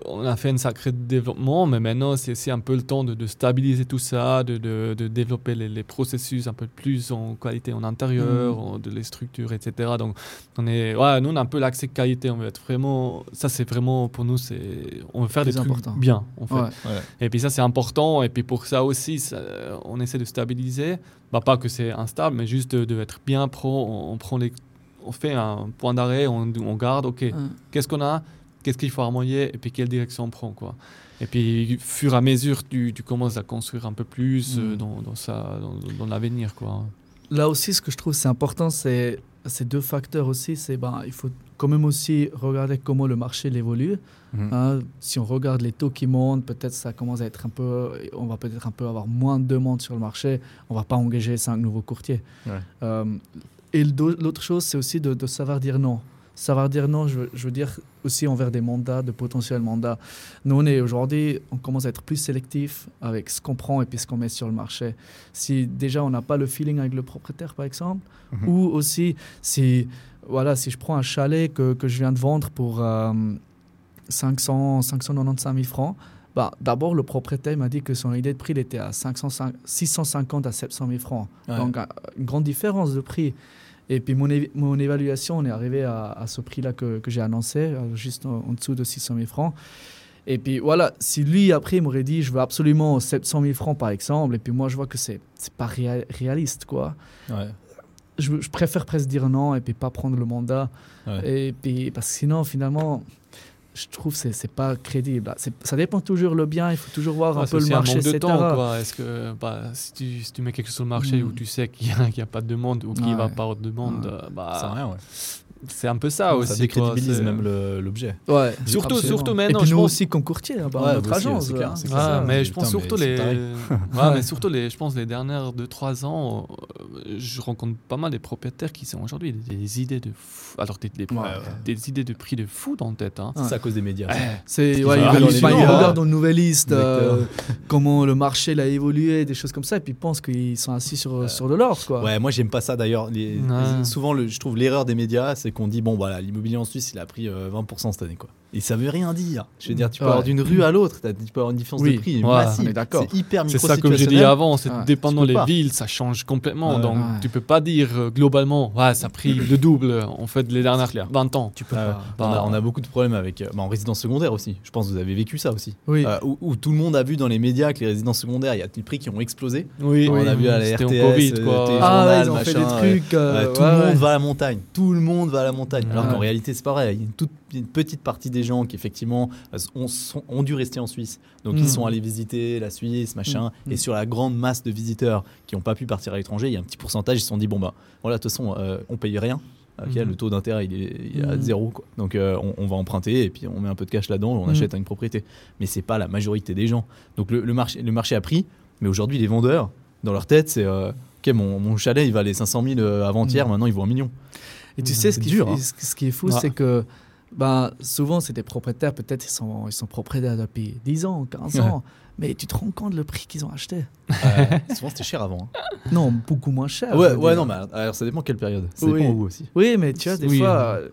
on a fait un sacré développement, mais maintenant c'est aussi un peu le temps de, de stabiliser tout ça, de, de, de développer les, les processus un peu plus en qualité en intérieur, Mm. en- de les structures, etc. Donc on est, ouais, nous on a un peu l'accès qualité, on veut être vraiment, ça c'est vraiment pour nous, c'est, on veut faire Plus des trucs important. bien, en fait. Ouais. Et puis ça, c'est important. Et puis pour ça aussi, ça- on essaie de stabiliser. Bah, pas que c'est instable, mais juste de, de être bien pro. On, on prend les, on fait un point d'arrêt, on, on garde, OK, qu'est-ce qu'on a Qu'est-ce qu'il faut harmonier Et puis quelle direction on prend quoi. Et puis, fur et à mesure, tu, tu commences à construire un peu plus euh, Mm. dans, dans, ça, dans, dans l'avenir. quoi. Là aussi, ce que je trouve c'est important, c'est ces deux facteurs aussi. C'est ben, il faut quand même aussi regarder comment le marché évolue. Mhm. Hein, si on regarde les taux qui montent, peut-être ça commence à être un peu, on va peut-être un peu avoir moins de demandes sur le marché. On va pas engager cinq nouveaux courtiers. Ouais. Euh, et l'autre chose, c'est aussi de, de savoir dire non. Savoir dire non, je, veux- je veux dire aussi envers des mandats, de potentiels mandats. Nous, on est aujourd'hui, on commence à être plus sélectif avec ce qu'on prend et puis ce qu'on met sur le marché. Si déjà on n'a pas le feeling avec le propriétaire, par exemple, Mhm. ou aussi si, voilà, si je prends un chalet que, que je viens de vendre pour euh, 500, 595 000 francs, bah, d'abord le propriétaire m'a dit que son idée de prix il était à 505 650 à 700 000 francs. Ouais. Donc un- une grande différence de prix. Et puis mon, mon évaluation, on est arrivé à, à ce prix-là que, que j'ai annoncé, euh, juste en, en dessous de 600 000 francs. Et puis voilà, si lui après il m'aurait dit je veux absolument 700 000 francs par exemple, et puis moi je vois que c'est c'est pas réa- réaliste quoi. Ouais. Je, je préfère presque dire non et puis pas prendre le mandat. Ouais. Et puis parce que sinon finalement je trouve que c'est c'est pas crédible. C'est- Ça dépend toujours le bien, il faut toujours voir Ouais, un peu le aussi un marché, manque de etc. temps, quoi. Est-ce que bah, si, tu, si tu mets quelque chose sur le marché Mm. où tu sais qu'il n'y a, qu'il y a pas de demande ou qu'il Ouais. va pas avoir de demande, Ouais. euh, Ça bah, sert à rien, ouais. C'est un peu ça ça aussi. décrédibilise quoi, c'est- même l'objet. Ouais, Surtout- absolument. surtout Et maintenant, puis je nous pense- aussi comme courtier, hein, par Ouais, notre aussi, agence. clair, hein. mais je pense surtout les, ouais, mais surtout les, je pense les dernières 2-3 ans, euh, je rencontre pas mal des propriétaires qui sont aujourd'hui des, des idées de fou, alors des, des, Ouais, ouais. des idées de prix de fou dans la tête. Hein. C'est à cause des médias. ça. C'est ouais, regardent une nouvelle liste euh, comment le marché a évolué, des choses comme ça, et puis ils pensent qu'ils sont assis sur, sur de l'or. Quoi. Ouais, moi j'aime pas ça d'ailleurs. Souvent, le- je trouve l'erreur des médias, c'est qu'on dit bon, voilà, l'immobilier en Suisse, il a pris euh, 20% cette année, quoi. Et ça veut rien dire. Je veux dire, tu peux Ouais. avoir d'une rue à l'autre, tu peux avoir une différence Oui. de prix Ouais, massive. d'accord. C'est hyper C'est ça comme j'ai dit avant, c'est Ouais, dépendant pas. villes, ça change complètement. Donc Ouais. tu peux pas dire euh, globalement, ouais, ça a pris le double en fait les dernières clair. 20 ans. Tu peux Ouais, pas. on, a, Bah, on a beaucoup de problèmes avec euh, bah, en résidence secondaire aussi. Je pense que vous avez vécu ça aussi. Oui. Euh, où, où tout le monde a vu dans les médias que les résidences secondaires, il y a des prix qui ont explosé. Oui, On a vu à la RTS, Covid euh, quoi. ah ils ont fait des trucs. euh, Euh, tout le monde va à la montagne. Tout le monde va à la montagne. Alors Ouais. qu'en réalité, c'est vrai. Il y a une, toute, une petite partie des gens qui, effectivement, euh, ont, ont dû rester en Suisse. Donc, Mm. ils sont allés visiter la Suisse, machin. Mm. Et sur la grande masse de visiteurs qui n'ont pas pu partir à l'étranger, il y a un petit pourcentage, ils se sont dit bon, bah, voilà, de toute façon, euh, on paye rien. Ok, Mhm. Le taux d'intérêt, il est, il est à zéro. Quoi. Donc, euh, on, on va emprunter et puis on met un peu de cash là-dedans, on achète une propriété. Mais c'est pas la majorité des gens. Donc, le, le marché, le marché a pris. Mais aujourd'hui, les vendeurs, dans leur tête, c'est euh, ok, mon, mon chalet, il valait 500 000 euh, avant-hier, maintenant, il vaut un million. Et tu Mhm. sais, ce C'est qui, dur, est- hein. ce ce qui est fou, Ouais. c'est que ben, souvent, c'est des propriétaires, peut-être ils sont, ils sont propriétaires depuis 10 ans, 15 Ouais. ans, mais tu te rends compte le prix qu'ils ont acheté Euh, souvent, c'était cher avant. hein. Non, beaucoup moins cher. Ouais, non, mais alors ça dépend quelle période. Ça Oui. dépend où aussi. Oui, mais tu vois, des Oui, fois. euh,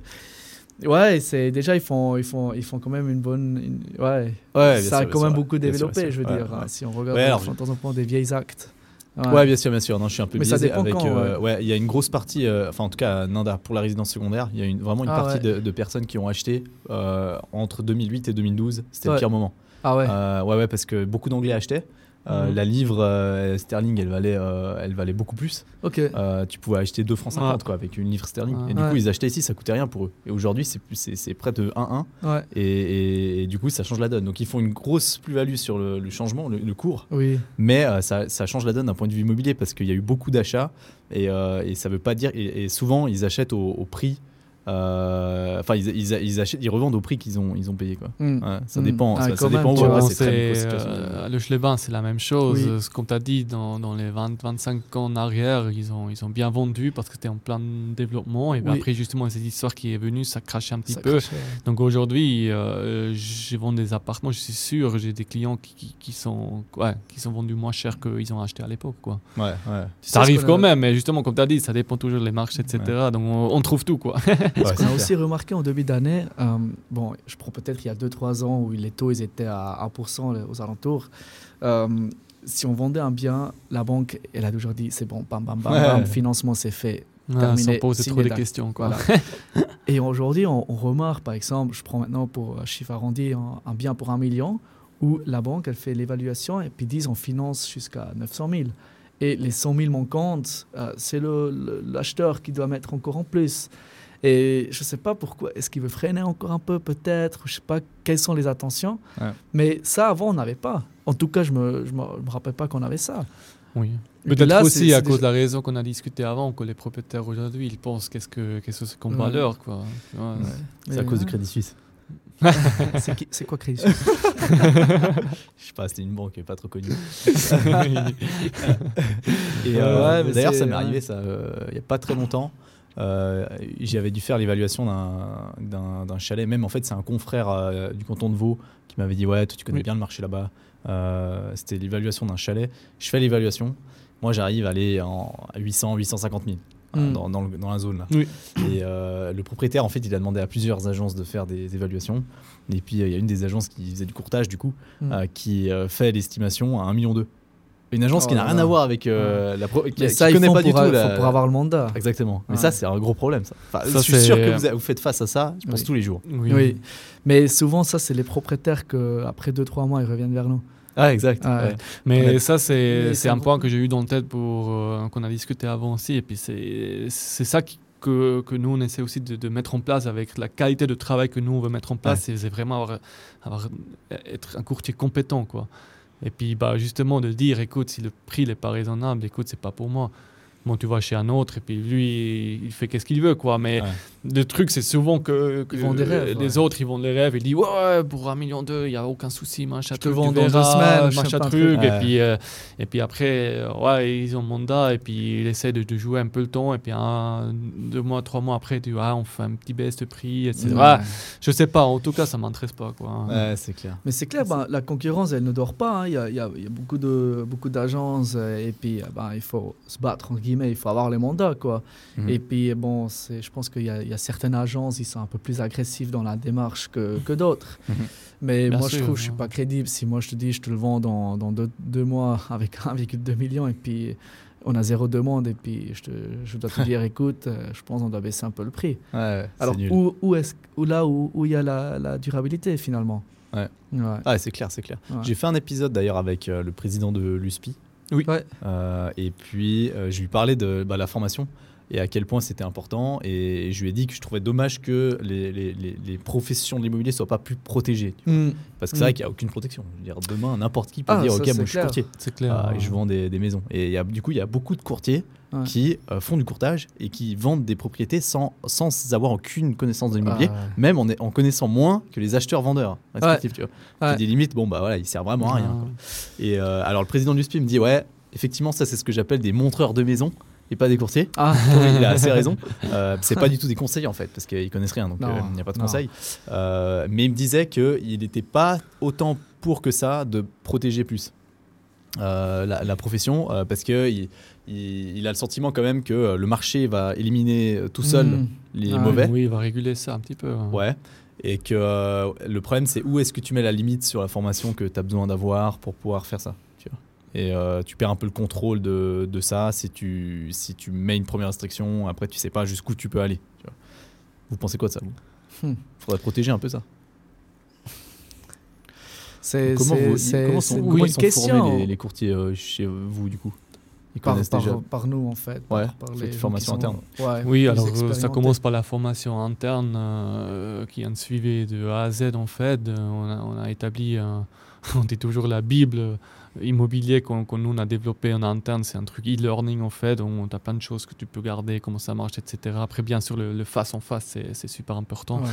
Ouais, c'est déjà ils font ils font ils font quand même une bonne une- ouais. Ouais, ça a quand même sûr. beaucoup Bien sûr, développé, je veux Ouais, dire. ouais. hein, Si on regarde Ouais, alors, de temps en temps des vieilles actes. Ouais. bien sûr, bien sûr. Non, je suis un peu Mais biaisé avec. quand, euh, ouais, il y a une grosse partie, euh, enfin en tout cas Nanda pour la résidence secondaire, il y a une, vraiment une Ah partie ouais. de, de personnes qui ont acheté euh, entre 2008 et 2012. C'était le pire moment. Ah ouais. Ouais, ouais, parce que beaucoup d'Anglais achetaient. Euh, Mhm. La livre euh, sterling, elle valait, euh, elle valait beaucoup plus. ok. Tu pouvais acheter 2 francs 50 Ouais. quoi, avec une livre sterling. Ouais. Et du Ouais. coup, ils achetaient ici, ça coûtait rien pour eux. Et aujourd'hui, c'est près de 1-1. Ouais. Et, et- et du coup, ça change la donne. Donc, ils font une grosse plus-value sur le, le changement, le, le cours. Oui. Mais ça, ça change la donne d'un point de vue immobilier parce qu'il y a eu beaucoup d'achats. Et, et ça veut pas dire. Et, et souvent, ils achètent au, au prix. Euh, Enfin, ils, ils, ils achètent, ils revendent au prix qu'ils ont, ils ont payé. Quoi. Hmm. Ouais, ça dépend. Ah, ça, ça dépend. tu vois, très euh, le Schlebin, c'est la même chose. Oui. Ce qu'on t'a dit dans, dans les 20-25 ans en arrière, ils ont, ils ont bien vendu parce que c'était en plein développement. Et Oui. après, justement, cette histoire qui est venue, ça crachait un petit Ça peu. crachait. Donc aujourd'hui, euh, je vends des appartements, je suis sûr, j'ai des clients qui, qui, qui sont, ouais, qui sont vendus moins cher qu'ils ont acheté à l'époque. Quoi. Ouais, ouais. Tu sais Ça arrive quand a- même, mais justement, comme tu as dit, ça dépend toujours des marchés, etc. Donc on, on trouve tout. Quoi. Ce qu'on a aussi remarqué en début d'année, euh, bon, je prends peut-être il y a 2-3 ans où les taux ils étaient à 1% aux alentours. euh, si on vendait un bien, la banque, elle a toujours dit c'est bon, bam, bam, bam, Ouais. bam, financement c'est fait. Terminé, sans poser trop de questions. Quoi. Voilà. Et aujourd'hui, on, on remarque, par exemple, je prends maintenant pour un chiffre arrondi un, un bien pour un million, où la banque, elle fait l'évaluation et puis disent on finance jusqu'à 900 000. Et les 100 000 manquantes, euh, c'est le- le- l'acheteur qui doit mettre encore en plus. Et je ne sais pas pourquoi, est-ce qu'il veut freiner encore un peu peut-être, je ne sais pas quelles sont les attentions. Ouais. Mais ça, avant, on n'avait pas. En tout cas, je ne me, je me, me rappelle pas qu'on avait ça. Oui. Peut-être là, aussi c'est- à cause déjà- de la raison qu'on a discuté avant, que les propriétaires aujourd'hui, ils pensent qu'est-ce que qu'est-ce comme Ouais. valeur. Quoi. Ouais. C'est à cause du. Crédit Suisse. C'est quoi Crédit Suisse? Je sais pas, c'était une banque pas trop connue. Et euh, Ouais, d'ailleurs, ça m'est arrivé ça euh, il y a pas très longtemps. Euh, j'avais dû faire l'évaluation d'un- chalet. Même en fait, c'est un confrère euh, du canton de Vaud qui m'avait dit Ouais, toi, tu connais Oui. bien le marché là-bas. Euh, C'était l'évaluation d'un chalet. Je fais l'évaluation. Moi, j'arrive à aller en à 800, 850 000 hein, Mm. dans, dans le- dans la zone là. Oui. Et euh, le propriétaire, en fait, il a demandé à plusieurs agences de faire des évaluations. Et puis, euh, il y a une des agences qui faisait du courtage, du coup, Mm. euh, qui fait l'estimation à 1,2 million. Une agence Oh qui n'a rien à voir avec euh, la pro- qui, Mais qui ça, il connaît faut pas pour, du tout a- la- faut pour avoir le mandat. Exactement. Mais Ouais. ça, c'est un gros problème. Ça. Enfin, Ça, je suis sûr que vous, vous faites face à ça, je pense, Oui. tous les jours. Oui. Oui. Mais souvent, ça, c'est les propriétaires que après 2-3 mois, ils reviennent vers nous. Ah, exact. Ouais. ouais. Mais Ouais. ça, c'est un point que j'ai eu dans le tête pour euh, qu'on a discuté avant aussi. Et puis c'est c'est ça qui- que, que nous, on essaie aussi de, de mettre en place avec la qualité de travail que nous, on veut mettre en place. C'est c'est vraiment avoir, avoir- être un courtier compétent. quoi. Et puis bah, justement de dire, écoute, si le prix n'est pas raisonnable, écoute, c'est pas pour moi. Bon, tu vas chez un autre et puis lui, il fait qu'est-ce qu'il veut, quoi. Mais. Le truc, c'est souvent que, que Ils vendent des rêves, les ouais. autres, ils vendent les rêves. Ils disent, ouais, pour un million d'eux, il n'y a aucun souci, machin te truc, vends dans deux semaines, je machin truc. Et, puis, euh, et puis après, ouais, ils ont mandat et puis ils essaient de, de jouer un peu le temps. Et puis un, deux mois, trois mois après, tu vois, ah, on fait un petit baisse de prix, etc. Ouais. Je sais pas, en tout cas, ça m'intéresse pas, quoi. Ouais, c'est clair. Mais c'est clair, ben, la concurrence, elle ne dort pas. hein. Il y, a, il y a- il y a beaucoup de beaucoup d'agences euh, et puis euh, ben, il faut se battre entre guillemets. Il faut avoir les mandats, quoi. Mhm. Et puis bon, je pense qu'il y a, il y a certaines agences, ils sont un peu plus agressifs dans la démarche que, que d'autres. Mhm. Mais Bien moi, je trouve, que je suis ouais. pas crédible. Si moi je te dis, je te le vends dans, dans deux, deux mois avec 1,2 million et puis on a zéro demande et puis je, te, je dois te dire, écoute, euh, je pense qu'on doit baisser un peu le prix. Ouais, Alors où, où est-ce où là où où il y a la, la durabilité finalement? Ouais. Ouais. Ah, c'est clair, c'est clair. Ouais. J'ai fait un épisode d'ailleurs avec euh, le président de l'USPI. Ouais. Euh, et puis, euh, je lui parlais de bah, la formation et à quel point c'était important. Et je lui ai dit que je trouvais dommage que les, les- les- les professions de l'immobilier soient pas plus protégées. tu vois. Mm. Parce que c'est vrai Mm. qu'il n'y a aucune protection. Je veux dire, demain, n'importe qui peut Ah, dire ça, Ok, moi je suis courtier. C'est clair. Ah, ouais. et je vends des, des maisons. Et il y a, du coup, il y a beaucoup de courtiers Ouais. qui euh, font du courtage et qui vendent des propriétés sans, sans avoir aucune connaissance de l'immobilier, Ah, même en, en connaissant moins que les acheteurs-vendeurs respectifs. Tu vois. Ouais. Des limites, bon, bah voilà, ils servent vraiment à rien. quoi. Et euh, alors, le président du SPI me dit Ouais, effectivement, ça, c'est ce que j'appelle des montreurs de maison et pas des courtiers. Ah, il a assez raison. Euh, c'est pas du tout des conseils en fait, parce qu'ils connaissent rien, donc euh, il n'y a pas de non. conseils. Euh, mais il me disait qu'il n'était pas autant pour que ça de protéger plus euh, la, la profession, euh, parce que il, il- il a le sentiment quand même que le marché va éliminer tout seul Mm. les Ah, mauvais. Oui, il va réguler ça un petit peu. hein. Ouais. Et que euh, le problème, c'est où est-ce que tu mets la limite sur la formation que tu as besoin d'avoir pour pouvoir faire ça? Et euh, tu perds un peu le contrôle de, de ça si tu, si tu mets une première restriction. Après, tu sais pas jusqu'où tu peux aller. tu vois. Vous pensez quoi de ça vous Hmm. Faudrait protéger un peu ça. c'est Comment, comment sont, une comment bonne ils sont question. formés les, les courtiers euh, chez vous du coup? Ils par, par, déjà. par nous en fait. Ouais, par, les formation sont- interne. Ouais, Oui, alors euh, ça commence par la formation interne euh, qui est un suivi de A à Z en fait. On a, on a établi, un- on dit toujours la Bible euh, immobilier qu'on nous on a développé en interne. C'est un truc e-learning en fait, où tu as plein de choses que tu peux garder, comment ça marche, etc. Après, bien sûr, le, le face en face, c'est- super important. Ouais.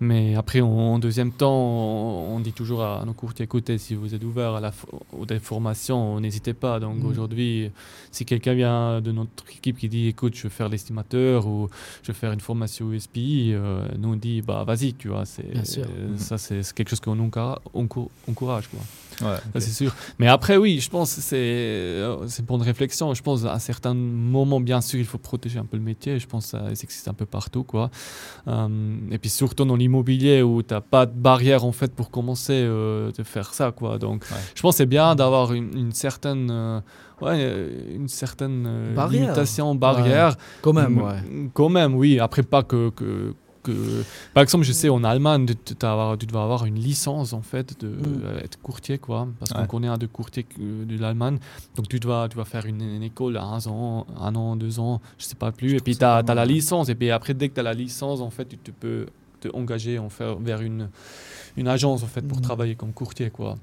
Mais après, en, en deuxième temps, on, on dit toujours à nos courtiers, écoutez, si vous êtes ouvert à la fo- aux des formations, n'hésitez pas. Donc Mm. aujourd'hui, si quelqu'un vient de notre équipe qui dit, écoute, je veux faire l'estimateur ou je veux faire une formation USPI, euh, nous on dit, bah vas-y, tu vois. c'est- euh, Ça, c'est c'est quelque chose qu'on encoura- encour- encourage. Quoi. Ouais, Ça, c'est sûr. Mais après, oui, je pense que c'est euh, c'est pour une réflexion. Je pense à certains moments, bien sûr, il faut protéger un peu le métier. Je pense que ça existe un peu partout. Quoi. Euh, et puis surtout dans l'immobilier où tu n'as pas de barrière en fait pour commencer euh, de faire ça. Quoi. Donc Ouais. je pense que c'est bien d'avoir une, une certaine, euh, ouais, une certaine euh, Barrière. limitation, barrière. Quand même, ouais. Quand même, oui. Après, pas que. que que- Par exemple, je sais en Allemagne, tu, tu dois avoir- une licence en fait de Mm. euh, être courtier, quoi. Parce Ouais. qu'on connaît un de courtiers de l'Allemagne. Donc tu dois, tu dois faire une, une école à un an, un an, deux ans, je sais pas plus. Je et puis tu as, la licence. Et puis après, dès que tu as la licence, en fait, tu te peux te engager en faire, vers une, une agence en fait pour Mm. travailler comme courtier, quoi.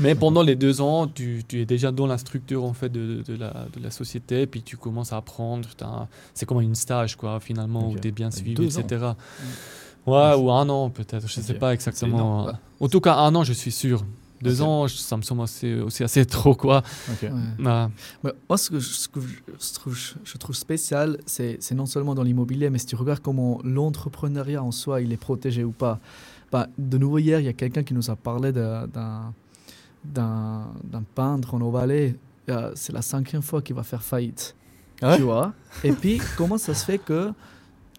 Mais pendant les deux ans, tu, tu es déjà dans la structure en fait de, de la, de la société, puis tu commences à apprendre. C'est comme une stage quoi, finalement, où tu es bien suivi, ans. etc. Ouais, ou un an peut-être, je sais Ok. pas exactement. énorme, En tout cas, un an, je suis sûr. Deux ans, ça me semble assez- aussi assez trop, quoi. Ok. Ouais. Ah, Mais moi, ce que je, ce que je trouve, je trouve spécial, c'est c'est non seulement dans l'immobilier, mais si tu regardes comment l'entrepreneuriat en soi, il est protégé ou pas. Bah, de nouveau, hier, il y a quelqu'un qui nous a parlé d'un peintre en. Euh, C'est la cinquième fois qu'il va faire faillite. Ah ouais tu vois Et puis, comment ça se fait que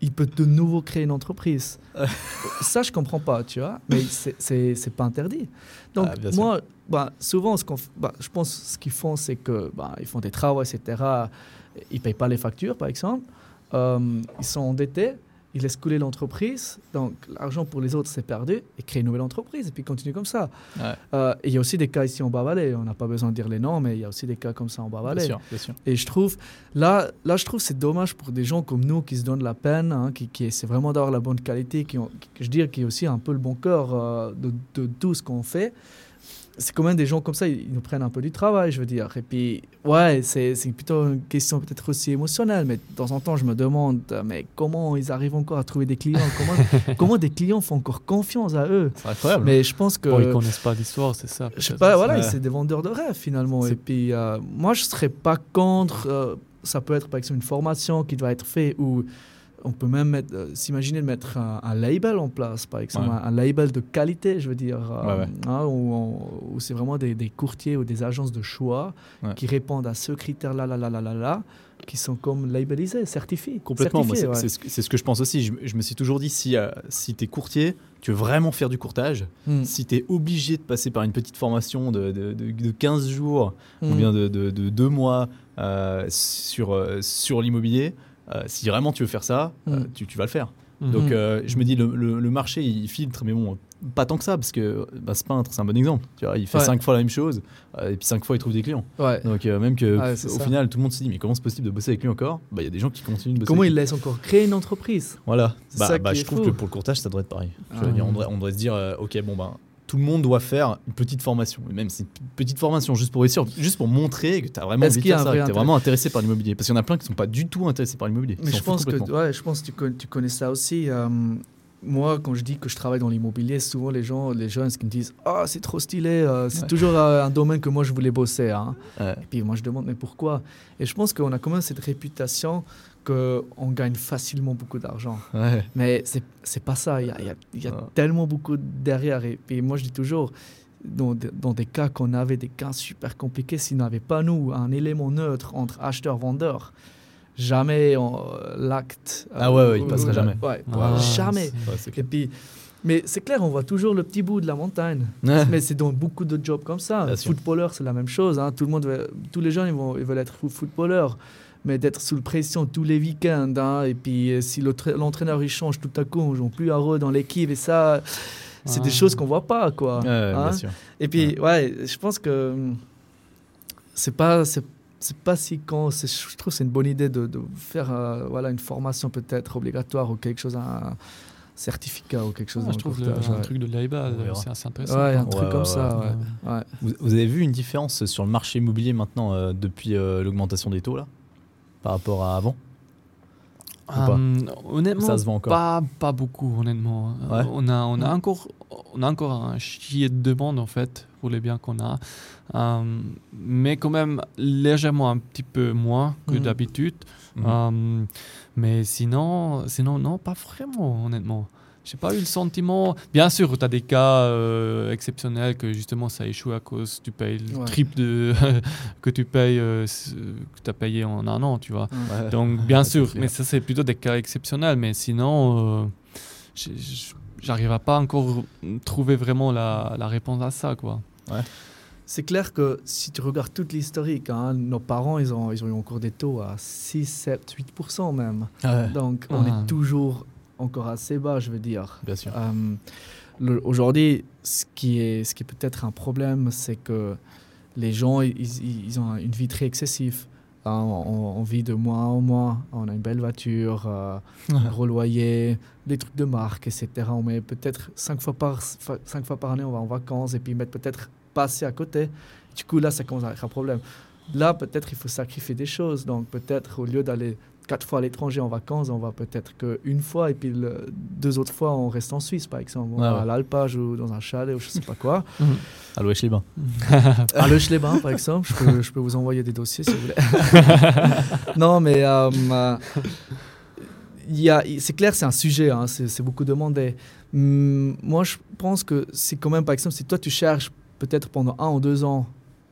il peut de nouveau créer une entreprise Ça, je comprends pas, tu vois. Mais c'est- pas interdit. Donc, Ah, moi, bah, souvent, ce bah, je pense ce qu'ils font, c'est que bah, ils font des travaux, etc. Ils payent pas les factures, par exemple. Euh, ils sont endettés. Ils laissent couler l'entreprise. Donc, l'argent pour les autres, c'est perdu. Et créent une nouvelle entreprise. Et puis, continuent comme ça. Ouais. Euh, il y a aussi des cas ici en Bas-Valais. On n'a pas besoin de dire les noms, mais il y a aussi des cas comme ça en Bien Bas-Valais. sûr, bien sûr. Et je trouve, là, là je trouve c'est dommage pour des gens comme nous qui se donnent la peine, hein, qui, qui essaient vraiment d'avoir la bonne qualité, qui ont, qui- je dirais, qui ont aussi un peu le bon cœur euh, de, de tout ce qu'on fait. C'est quand même des gens comme ça, ils, nous prennent un peu du travail, je veux dire. Et puis, ouais, c'est plutôt une question peut-être aussi émotionnelle, mais de temps en temps, je me demande, mais comment ils arrivent encore à trouver des clients? Comment, comment des clients font encore confiance à eux? C'est incroyable. Mais je pense que... bon, ils connaissent pas l'histoire, c'est ça. Je sais pas, voilà, Ouais. c'est des vendeurs de rêves finalement. Et puis, euh, moi, je serais pas contre. euh, ça peut être par exemple une formation qui doit être faite ou on peut même euh, s'imaginer de mettre un, un label en place, par exemple, Ouais. un, un label de qualité, je veux dire, euh, Ouais, ouais. hein, où, c'est vraiment des, des courtiers ou des agences de choix qui répondent à ce critère-là, là, là, là, là, là, qui sont comme labellisés, certifiés. Complètement, moi, c'est certifiés, c'est ce, ce que je pense aussi. Je, je me suis toujours dit, si, euh, si tu es courtier, tu veux vraiment faire du courtage, ouais. Mm. si tu es obligé de passer par une petite formation de, de, de- de 15 jours ou Mm. bien de, de, de deux mois euh, sur, sur l'immobilier, euh, si vraiment tu veux faire ça, euh, Mm. tu, tu vas le faire. Mhm. Donc euh, je me dis, le, le- le marché, il filtre, mais bon, pas tant que ça, parce que bah, ce peintre, c'est un bon exemple. Tu vois, il fait Ouais. cinq fois la même chose, euh, et puis cinq fois, il trouve des clients. Ouais. Donc euh, même que Ouais, au ça. final, tout le monde se dit, mais comment c'est possible de bosser avec lui encore? Bah, Il y a des gens qui continuent de bosser Comment avec ils lui. laissent encore créer une entreprise? Voilà. Bah, ça bah, je trouve fou. que pour le courtage, ça devrait être pareil. Je veux Ah. dire, on, devrait, on devrait se dire, euh, ok, bon ben, tout le monde doit faire une petite formation. Et même c'est une petite formation juste pour réussir, juste pour montrer que tu as vraiment envie de faire ça, que tu vraiment intéressé par l'immobilier. Parce qu'il y en a plein qui sont pas du tout intéressés par l'immobilier. Mais je pense que ouais, je pense que tu connais, tu connais ça aussi. euh, moi, quand je dis que je travaille dans l'immobilier, souvent les gens, les jeunes, qui me disent Ah, c'est trop stylé, euh, c'est Ouais. toujours euh, un domaine que moi je voulais bosser. hein. Ouais. Et puis moi je demande Mais pourquoi? Et je pense qu'on a quand même cette réputation qu'on gagne facilement beaucoup d'argent. Ouais. Mais c'est c'est pas ça. Il y a, y a- y a tellement beaucoup derrière. Et puis moi, je dis toujours, dans, des- dans des cas qu'on avait des cas super compliqués, s'il n'avait pas nous un élément neutre entre acheteur-vendeur, jamais on- l'acte. euh, Ah ouais, ouais, il passerait jamais. Ouais, Ah, jamais. Et puis, mais c'est clair, on voit toujours le petit bout de la montagne. Ouais. Mais c'est dans beaucoup de jobs comme ça. Footballeur, c'est la même chose. hein. Tout le monde, veut- tous les jeunes, ils, vont, ils veulent être fo- footballeurs. Mais d'être sous pression tous les week-ends, hein, et puis euh, si l'autre- l'entraîneur il change tout à coup, on joue plus à rôle dans l'équipe, et ça, c'est des Ah. choses qu'on voit pas, quoi. Ouais, hein. bien sûr. Et puis, ouais, je pense que c'est pas, c'est, c'est pas si con. c'est- Je trouve que c'est une bonne idée de, de faire, euh, voilà, une formation peut-être obligatoire ou quelque chose, un certificat ou quelque chose. Dans je trouve le- un ouais. truc de verra. c'est assez intéressant. Ouais, un truc ouais, comme ouais. ça, ouais. Ouais. ouais. Vous, vous avez vu une différence sur le marché immobilier maintenant euh, depuis euh, l'augmentation des taux là? Par rapport à avant Hum, honnêtement, Ça se vend encore Pas, pas beaucoup, honnêtement. Euh, Ouais. On, a, on, a Ouais. encore, on a encore un chier de demande, en fait, pour les biens qu'on a. Hum, mais quand même, légèrement un petit peu moins que Mhm. d'habitude. Mhm. Mais sinon, sinon, non, pas vraiment, honnêtement. J'ai pas eu le sentiment. Bien sûr, tu as des cas euh, exceptionnels que justement ça échoue à cause tu payes le Ouais. triple de que tu payes euh, que as payé en un an, tu vois. Ouais. Donc, bien sûr, mais ça, c'est plutôt des cas exceptionnels. Mais sinon, euh, j'arrive à pas encore trouver vraiment la, la réponse à ça, quoi. C'est clair que si tu regardes toute l'historique, hein, nos parents, ils ont, ils ont eu encore des taux à 6, 7, 8% même. Ouais, Donc, on est toujours encore assez bas, je veux dire. bien sûr. Euh, Aujourd'hui, ce qui est, ce qui est peut-être un problème, c'est que les gens, ils, ont une vie très excessive. Hein, on, on vit de mois en mois. On a une belle voiture, euh, un gros loyer, des trucs de marque, etc. On met peut-être cinq fois par, cinq fois par année, on va en vacances et puis mettre peut-être pas assez à côté. Du coup, là, ça commence à être un problème. Là, peut-être, il faut sacrifier des choses. Donc, peut-être, au lieu d'aller quatre fois à l'étranger en vacances, on va peut-être qu'une fois, et puis le, deux autres fois, on reste en Suisse, par exemple. On Ouais, va ouais. à l'Alpage ou dans un chalet ou je sais pas quoi. À l'Ouest Liban. à Le Schlebin, par exemple, je peux, je peux vous envoyer des dossiers si vous voulez. non, mais euh, euh, il y a- c'est clair, c'est un sujet, hein, c'est c'est beaucoup demandé. Hum, moi, je pense que c'est quand même, par exemple, si toi tu cherches peut-être pendant un ou deux ans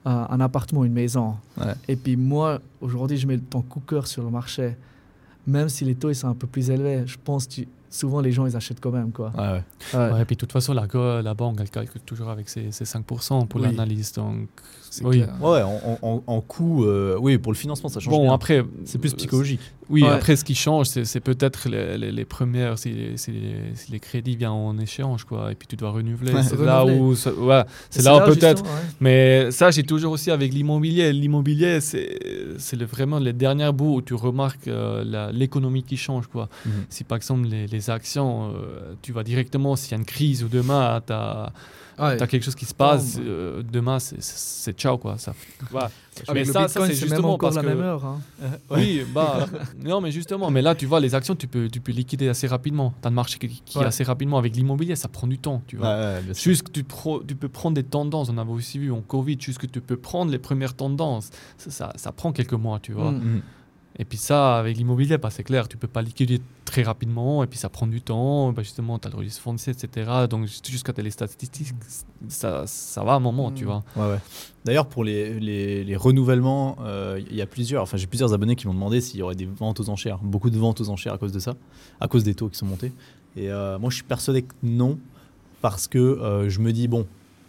euh, un appartement, une maison, Ouais. et puis moi, aujourd'hui, je mets ton cœur sur le marché, même si les taux ils sont un peu plus élevés, je pense que tu- souvent les gens ils achètent quand même. Quoi. Ouais, ouais. Ouais, Ouais, et puis de toute façon, la, banque, elle calcule toujours avec ses, ses 5% pour Oui. l'analyse. Donc, oui. en, en, en coût, euh, oui, pour le financement, ça change bon, bien. après. c'est plus euh, psychologique. Oui, Ouais. après, ce qui change, c'est peut-être les, les- les premières, si, les- si les, si les crédits viennent en échange, quoi, et puis tu dois renouveler. Ouais. c'est là où. c'est là où peut-être. Mais ça, j'ai toujours aussi avec l'immobilier. L'immobilier, c'est c'est le- vraiment les derniers bouts où tu remarques euh, l'économie qui change, quoi. Mhm. Si par exemple les, les actions, euh, tu vas directement, s'il y a une crise ou demain, tu as, Ouais. quelque chose qui se passe, euh, demain, c'est- c'est ciao, quoi. Ça, Mais ça, c'est c'est même justement encore parce la que- même heure. hein. Oui, bah, non, mais justement, mais là, tu vois, les actions, tu peux, tu peux liquider assez rapidement. Tu as le marché qui, qui Ouais. assez rapidement. Avec l'immobilier, ça prend du temps, tu vois. ouais. Juste que tu, pro- tu peux prendre des tendances, on avait aussi vu en Covid, juste que tu peux prendre les premières tendances. Ça, ça, ça prend quelques mois, tu vois. Mm. Mhm. Et puis ça, avec l'immobilier, bah, c'est clair, tu peux pas liquider très rapidement, et puis ça prend du temps. Bah, justement, tu as le registre foncier, etc. Donc jusqu'à les statistiques, ça, ça va un moment, tu vois. Ouais, ouais. D'ailleurs, pour les, les, les renouvellements, euh, il y a plusieurs. Enfin, j'ai plusieurs abonnés qui m'ont demandé s'il y aurait des ventes aux enchères. Beaucoup de ventes aux enchères à cause de ça, à cause des taux qui sont montés. Et euh, moi, je suis persuadé que non, parce que euh, je me dis, bon,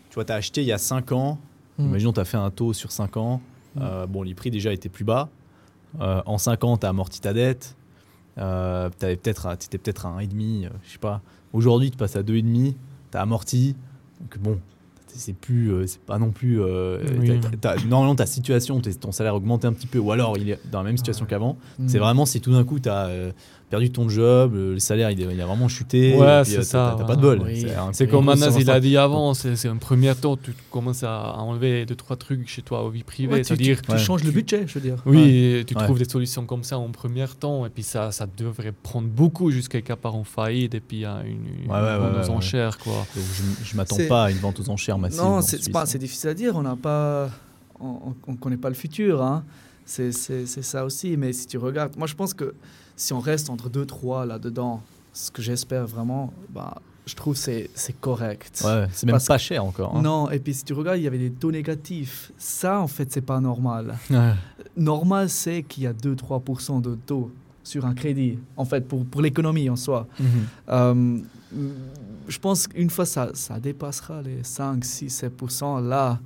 tu vois, tu as acheté il y a 5 ans. Mm. Imaginons, tu as fait un taux sur 5 ans. Mm. Euh, bon, les prix déjà étaient plus bas. Euh, en 5 ans, tu as amorti ta dette. Euh, tu t'étais peut-être à 1,5, euh, je sais pas. Aujourd'hui, tu passes à 2,5, tu as amorti. Donc bon, c'est plus, euh, c'est pas non plus. euh, Oui. normalement, ta situation, ton salaire a augmenté un petit peu, ou alors il est dans la même situation Ouais. qu'avant. Mm. C'est vraiment si tout d'un coup, tu as perdu ton job, le, salaire il, a vraiment chuté. Ouais, c'est euh, ça, T'as ouais. pas de bol. Oui. C'est une comme Anas, il a dit avant, c'est un premier temps, tu commences à enlever deux, trois trucs chez toi aux vie privée. Ouais, tu, tu- C'est-à-dire, tu changes le budget, je veux dire. oui, tu Ouais. trouves des solutions comme ça en premier temps, et puis ça, ça devrait prendre beaucoup jusqu'à qu'à part en faillite, et puis à une, une Ouais, ouais, vente ouais, aux ouais, ouais. enchères, quoi. Donc, je je m'attends pas à une vente aux enchères massive. Non, c'est hein. difficile à dire. On n'a pas, on, on connaît pas le futur. Hein. C'est ça aussi. Mais si tu regardes, moi je pense que si on reste entre deux trois là dedans, ce que j'espère vraiment, bah, je trouve c'est c'est correct. Ouais, c'est même Parce pas cher encore. hein. Non, et puis si tu regardes, il y avait des taux négatifs. Ça, en fait, c'est pas normal. Ouais. Normal, c'est qu'il y a 2-3% de taux sur un crédit, en fait, pour, pour l'économie en soi. Mhm. Euh, je pense qu'une fois ça, ça dépassera les 5, 6, 7%, là,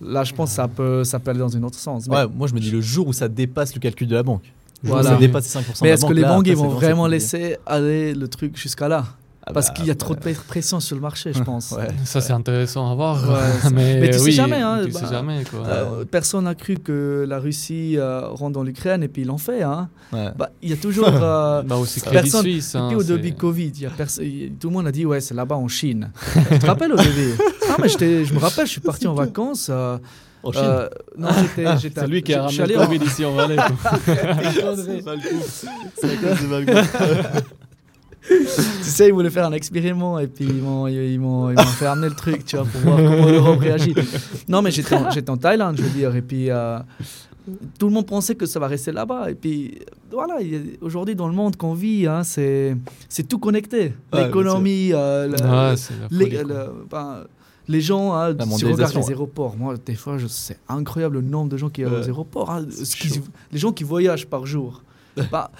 là je pense que ça peut, ça peut aller dans un autre sens. Ouais, moi je me dis le jour où ça dépasse le calcul de la banque. Le jour où Voilà. ça dépasse les 5% de mais est-ce que les là, banques vont vraiment laisser aller le truc jusqu'à là? Ah Parce bah, qu'il y a trop euh, de pression sur le marché, je pense. Ouais. Ça, c'est intéressant à voir. Ouais, mais, mais tu sais oui, jamais, hein, tu bah, sais jamais, quoi. Euh, personne n'a cru que la Russie euh, rentre dans l'Ukraine et puis ils l'ont fait. Hein. Ouais. Bah, il y a toujours. euh, bah aussi personne- Suisse. Et hein, puis au c'est- début Covid, y a tout le monde a dit ouais c'est là-bas en Chine. tu te rappelles au début? Non mais j'étais- je me rappelle, je suis parti en vacances. En Chine. euh, non j'étais, j'étais C'est lui qui a ramené le en- Covid ici en Valais. C'est Valcourt. tu sais, ils voulaient faire un expériment et puis ils m'ont, ils, m'ont, ils m'ont fait amener le truc, tu vois, pour voir comment l'Europe réagit. Non, mais j'étais en, j'étais en Thaïlande, je veux dire, et puis euh, tout le monde pensait que ça va rester là-bas. Et puis voilà, aujourd'hui dans le monde qu'on vit, hein, c'est, c'est tout connecté. Ouais, L'économie, euh, le- Ouais, c'est la folie, le- ben, les gens, hein, si mondialisation, les aéroports, moi, des fois, c'est incroyable le nombre de gens qui vont aux aéroports. hein, qui- les gens qui voyagent par jour. Bah,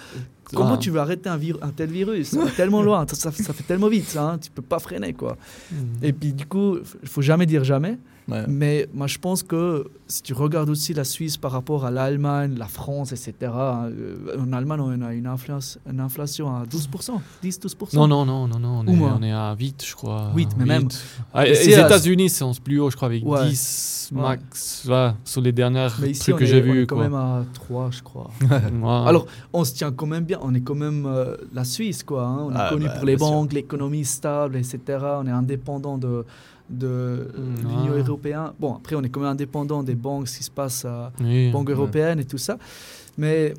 comment Ah. tu veux arrêter un, tel virus? Ça va tellement loin, ça, ça- ça fait tellement vite, ça, hein, tu peux pas freiner. quoi. Mm. Et puis, du coup, il faut jamais dire jamais. Ouais. Mais moi, je pense que si tu regardes aussi la Suisse par rapport à l'Allemagne, la France, etc., hein, euh, en Allemagne, on a une, inflation, une inflation à 12%, 10-12%. Non, non, non, non, non, on, est, on est à 8, je crois. 8, mais même- Ah, les États-Unis, c'est plus haut, je crois, avec Ouais. 10 Ouais. max, ouais, sur les dernières Mais ici, trucs on que j'ai on est vus. quand quoi. même à 3, je crois. Ouais. Alors, on se tient quand même bien. On est quand même euh, la Suisse, quoi. hein. On est Ah, connu bah, pour les banques, l'économie stable, etc. On est indépendant de, de euh, Mm, l'Union ah. européenne. Bon, après, on est quand même indépendant des banques, ce qui se passe à Oui. Banque ouais. européenne et tout ça. Mais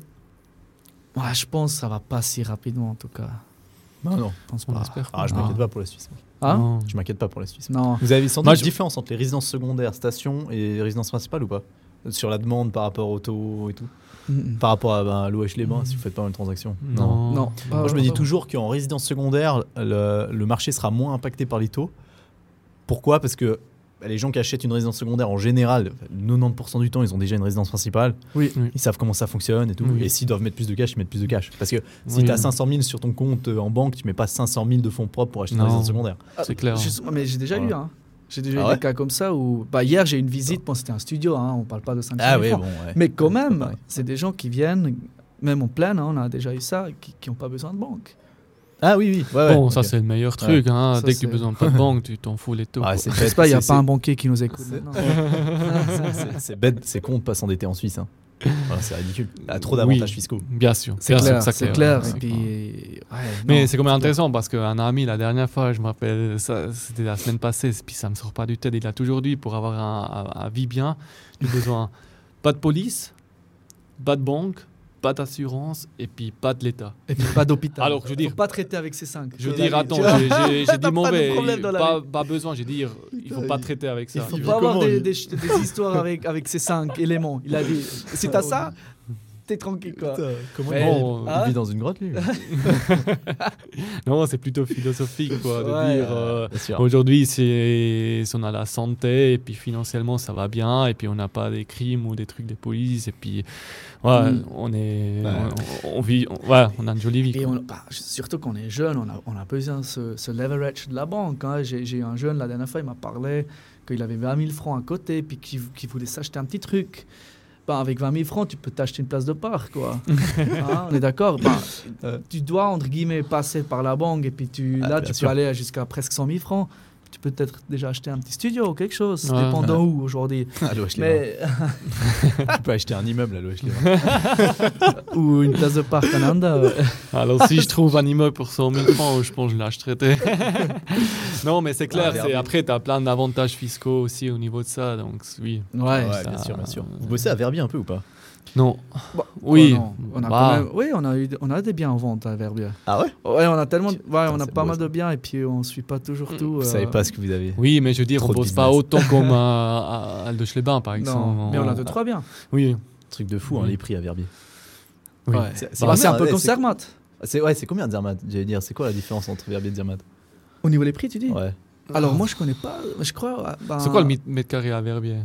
je pense que ça va pas si rapidement, en tout cas. Non, non. Je pense pas. Ah, je Ah. m'inquiète pas pour la Suisse. Hein Non. Je m'inquiète pas pour la Suisse. Non. Vous avez Moi, doute je- une différence entre les résidences secondaires, stations et résidences principales ou pas? Sur la demande par rapport au taux et tout? Par rapport à ben, l'OH-les-Bains, si vous faites pas mal de transactions Non. Non. Moi, je me dis toujours qu'en résidence secondaire, le, le marché sera moins impacté par les taux. Pourquoi? Parce que bah, les gens qui achètent une résidence secondaire, en général, 90% du temps, ils ont déjà une résidence principale. Oui. Oui. Ils savent comment ça fonctionne et tout. Oui. Et s'ils doivent mettre plus de cash, ils mettent plus de cash. Parce que si Oui. tu as 500 000 sur ton compte euh, en banque, tu mets pas 500 000 de fonds propres pour acheter une résidence secondaire. C'est clair. Je- mais j'ai déjà eu, Voilà. hein. J'ai déjà Ah eu ouais des cas comme ça où. Bah, hier, j'ai eu une visite. Bon, c'était un studio, hein, on parle pas de 500 Ah 000 oui, francs. bon. ouais. Mais quand même, c'est des gens qui viennent, même en pleine, hein, on a déjà eu ça, qui n'ont pas besoin de banque. Ah oui, oui. ouais, ouais, Bon, ça c'est le meilleur truc. Hein. Ça, Dès que tu as besoin de pas de banque, tu t'en fous les taux. Ah, c'est J'espère qu'il n'y a pas un banquier qui nous écoute. c'est- bête, c'est con de pas s'endetter en Suisse. hein. Voilà, c'est ridicule. Il y a trop Oui. d'avantages fiscaux. Bien sûr. C'est bien sûr clair, c'est puis, Mais c'est quand même intéressant parce qu'un ami, la dernière fois, je me rappelle, c'était la semaine passée, puis ça me sort pas du tête. Il a toujours dit pour avoir un, un- un vie bien, du besoin pas de police, pas de banque, pas d'assurance et puis pas de l'État. Et puis pas d'hôpital. Alors, je veux dire- Faut pas traiter avec ces cinq. Je veux dire, attends, j'ai- dit mauvais, pas, pas besoin, j'ai dit, il faut pas traiter avec ça. Il faut pas avoir des, lui des, des histoires avec, avec ces cinq éléments. Il a dit, si t'as ça, t'es tranquille quoi. Comment Mais- Ah. il vit dans une grotte, lui Non, c'est plutôt philosophique, quoi, de Ouais, dire. euh. Aujourd'hui, c'est si on a la santé et puis financièrement ça va bien et puis on n'a pas des crimes ou des trucs des polices et puis ouais, Mm. on est Ouais. on, on vit on, ouais, on a une jolie vie. Et quoi. on, bah, surtout qu'on est jeune, on a, on a besoin de ce, ce leverage de la banque. hein. J'ai un jeune la dernière fois, il m'a parlé qu'il avait 20 000 francs à côté, puis qu'il qu'il voulait s'acheter un petit truc. Bah, avec 20 000 francs, tu peux t'acheter une place de parc, quoi. Hein, on est d'accord Bah, Ouais. Tu dois, entre guillemets, passer par la banque, et puis tu, Ah, là, tu sûr. peux aller jusqu'à presque 100 000 francs. Tu peux peut-être déjà acheter un petit studio ou quelque chose, Ouais. dépendant où aujourd'hui. À. Mais... Tu peux acheter un immeuble à l'OH-les-Bains. ou une place de parc Inde. ouais. Alors si je trouve un immeuble pour 100 000 francs, je pense que je l'achèterai. non, mais c'est clair. Ah, après, tu as plein d'avantages fiscaux aussi au niveau de ça, donc oui. Ouais. Ouais, ça- bien sûr, bien sûr. Vous bossez à Verbier un peu ou pas? Non. Bah, Oui. oh non, on a Bah. quand même- oui, on a, eu, on a des biens en vente à Verbier. Ah ouais? Ouais, on a tellement, ouais, on a pas beau, mal ça. de biens et puis on suit pas toujours tout. Vous euh, savez pas ce que vous avez. Oui, mais je veux dire, Trop on bosse pas autant comme à, à Aldechleben, par exemple. Non, mais on a deux trois biens. Oui. Truc de fou, hein, les prix à Verbier. oui. Ouais. C'est- Bah, C'est un peu ouais, comme Zermatt. C'est ouais, c'est combien Zermatt J'allais dire, c'est quoi la différence entre Verbier et Zermatt? Au niveau des prix, tu dis? Ouais. Alors moi, je connais pas. Je crois. ben, C'est quoi le mètre carré à Verbier?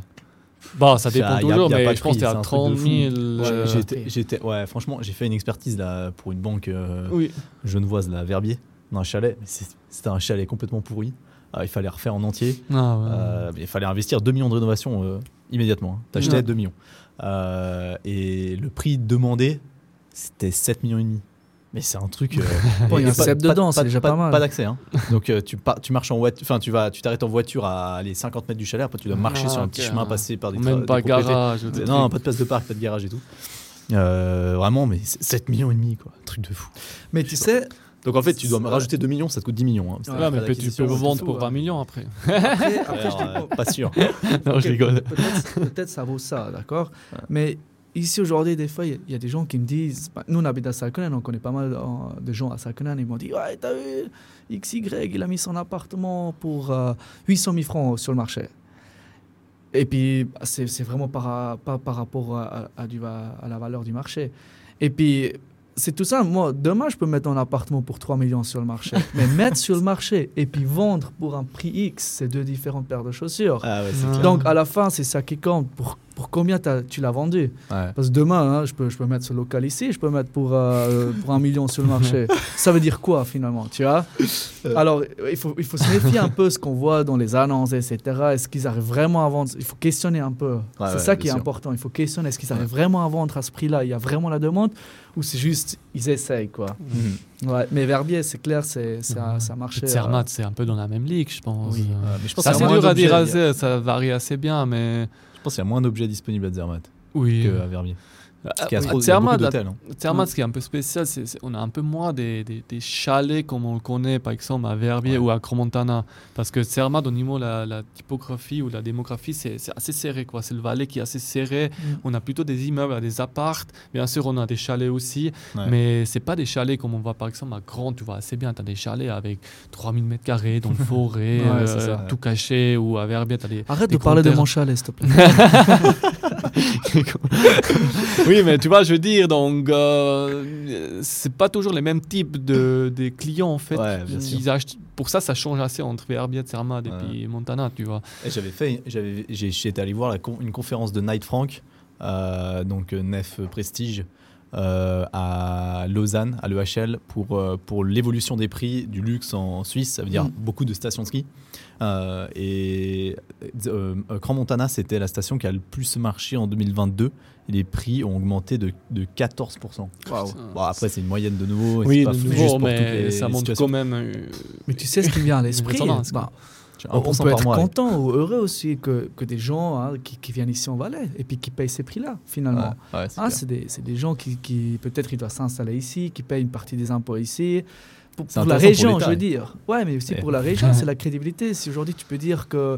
Bah, ça dépend toujours, y a pas mais de je pense que t'es à un truc de 30 fou. 000. Ouais, euh, J'étais, ouais, franchement, j'ai fait une expertise là pour une banque euh, Oui. genevoise, là, à Verbier, dans un chalet. C'était un chalet complètement pourri. Il fallait refaire en entier. Ah, ouais. Euh, il fallait investir 2 millions de rénovation euh, immédiatement. hein. T'achetais Ouais. 2 millions. Euh, et le prix demandé, c'était 7 millions et demi. Mais c'est un truc. euh, il y a un pas- cep pas- dedans, c'est déjà pas mal. Pas d'accès. hein. Donc euh, tu, pars- tu marches en voiture, enfin tu vas, tu t'arrêtes en voiture à aller 50 mètres du chalet. Après tu dois marcher Ah, sur un petit chemin, hein. passer par des tra- Même pas propriétés. garage. des Non, pas de place de parc, pas de garage et tout. Euh, vraiment, mais c'est 7 millions et demi, quoi. Un truc de fou. Mais tu sais, Donc en fait, tu dois rajouter 2 millions, ça te coûte 10 millions. hein. Ouais, Ouais, mais tu peux vendre pour hein. 20 millions après. après, après, je Alors, euh, comprends. pas sûr. non, je rigole. Peut-être peut-être ça vaut ça, d'accord? Mais ici aujourd'hui, des fois, il y a- il y, a des gens qui me disent bah, Nous, on habite à Salconen, on connaît pas mal euh, de gens à Salconen. Ils m'ont dit Ouais, t'as vu, XY, il a mis son appartement pour euh, 800 000 francs sur le marché. Et puis, c'est c'est vraiment par, pas par rapport à, à- à du- à la valeur du marché. Et puis, c'est tout ça. Moi, demain, je peux mettre un appartement pour 3 millions sur le marché. Mais mettre sur le marché et puis vendre pour un prix X, c'est deux différentes paires de chaussures. Ah ouais, c'est Ouais. clair. Donc, à la fin, c'est ça qui compte. Pour, pour combien tu l'as vendu Ouais. Parce que demain, hein, je, peux, je peux mettre ce local ici, je peux mettre pour, euh, pour un million sur le marché. ça veut dire quoi, finalement Tu vois? Alors, il faut, il faut se méfier un peu ce qu'on voit dans les annonces, etc. Est-ce qu'ils arrivent vraiment à vendre? Il faut questionner un peu. c'est ouais, ça qui est important. Il faut questionner. Est-ce qu'ils arrivent vraiment à vendre à ce prix-là? Il y a vraiment la demande Ou c'est juste, ils essayent, quoi? Mhm. ouais, Mais Verbier, c'est clair, c'est un, un marché... Zermatt, c'est un peu dans la même ligue, je pense. Oui. Euh, Ouais, mais je pense C'est dur à dire, assez, ça varie assez bien, mais Je pense qu'il y a moins d'objets disponibles à Zermatt oui. qu'à Verbier. Parce qu'il y a oui. Zermatt, d'hôtels. hein. Zermatt, ce qui est un peu spécial, c'est c'est- on a un peu moins des, des- des chalets comme on le connaît, par exemple à Verbier ou à Cromontana. Parce que Zermatt, au niveau de la, la typographie ou la démographie, c'est c'est assez serré. quoi. C'est le Valais qui est assez serré. Mm. On a plutôt des immeubles, des appartes. Bien sûr, on a des chalets aussi. Ouais. Mais c'est pas des chalets comme on voit par exemple à Grand, tu vois assez bien. Tu as des chalets avec 3000 mètres carrés dans le forêt, Ouais, euh, ça. tout caché. Ou à Verbier, tu as des. Arrête des de parler de mon chalet, s'il te plaît. oui, mais tu vois, je veux dire, donc, euh, c'est pas toujours les mêmes types de, des clients en fait. Ouais, bien sûr. Ils achètent- pour ça, ça change assez entre Verbier, Zermatt et Ouais. puis Montana, tu vois. J'avais fait, j'étais allé voir la con- une conférence de Knight Frank, euh, donc euh, Nef Prestige, euh, à Lausanne, à l'EHL, pour, euh, pour l'évolution des prix du luxe en Suisse. Ça veut dire Mm. beaucoup de stations de ski. Euh, et euh, Grand Montana, c'était la station qui a le plus marché en 2022. Et les prix ont augmenté de, de 14%. Bon, après, c'est une moyenne de nouveau. et Oui, pas de juste nouveau, pour mais les ça situations. quand même. Mais tu sais ce qui me vient à l'esprit bah, On peut par être mois, content ou heureux aussi que, que des gens hein, qui, qui viennent ici en Valais et puis qui payent ces prix-là, finalement. Ouais, ouais, c'est Ah, c'est des, c'est des gens qui, qui peut-être ils doivent s'installer ici, qui payent une partie des impôts ici. Pour, la pour région, je veux dire. Ouais, mais aussi pour la région, c'est la crédibilité. Si aujourd'hui tu peux dire que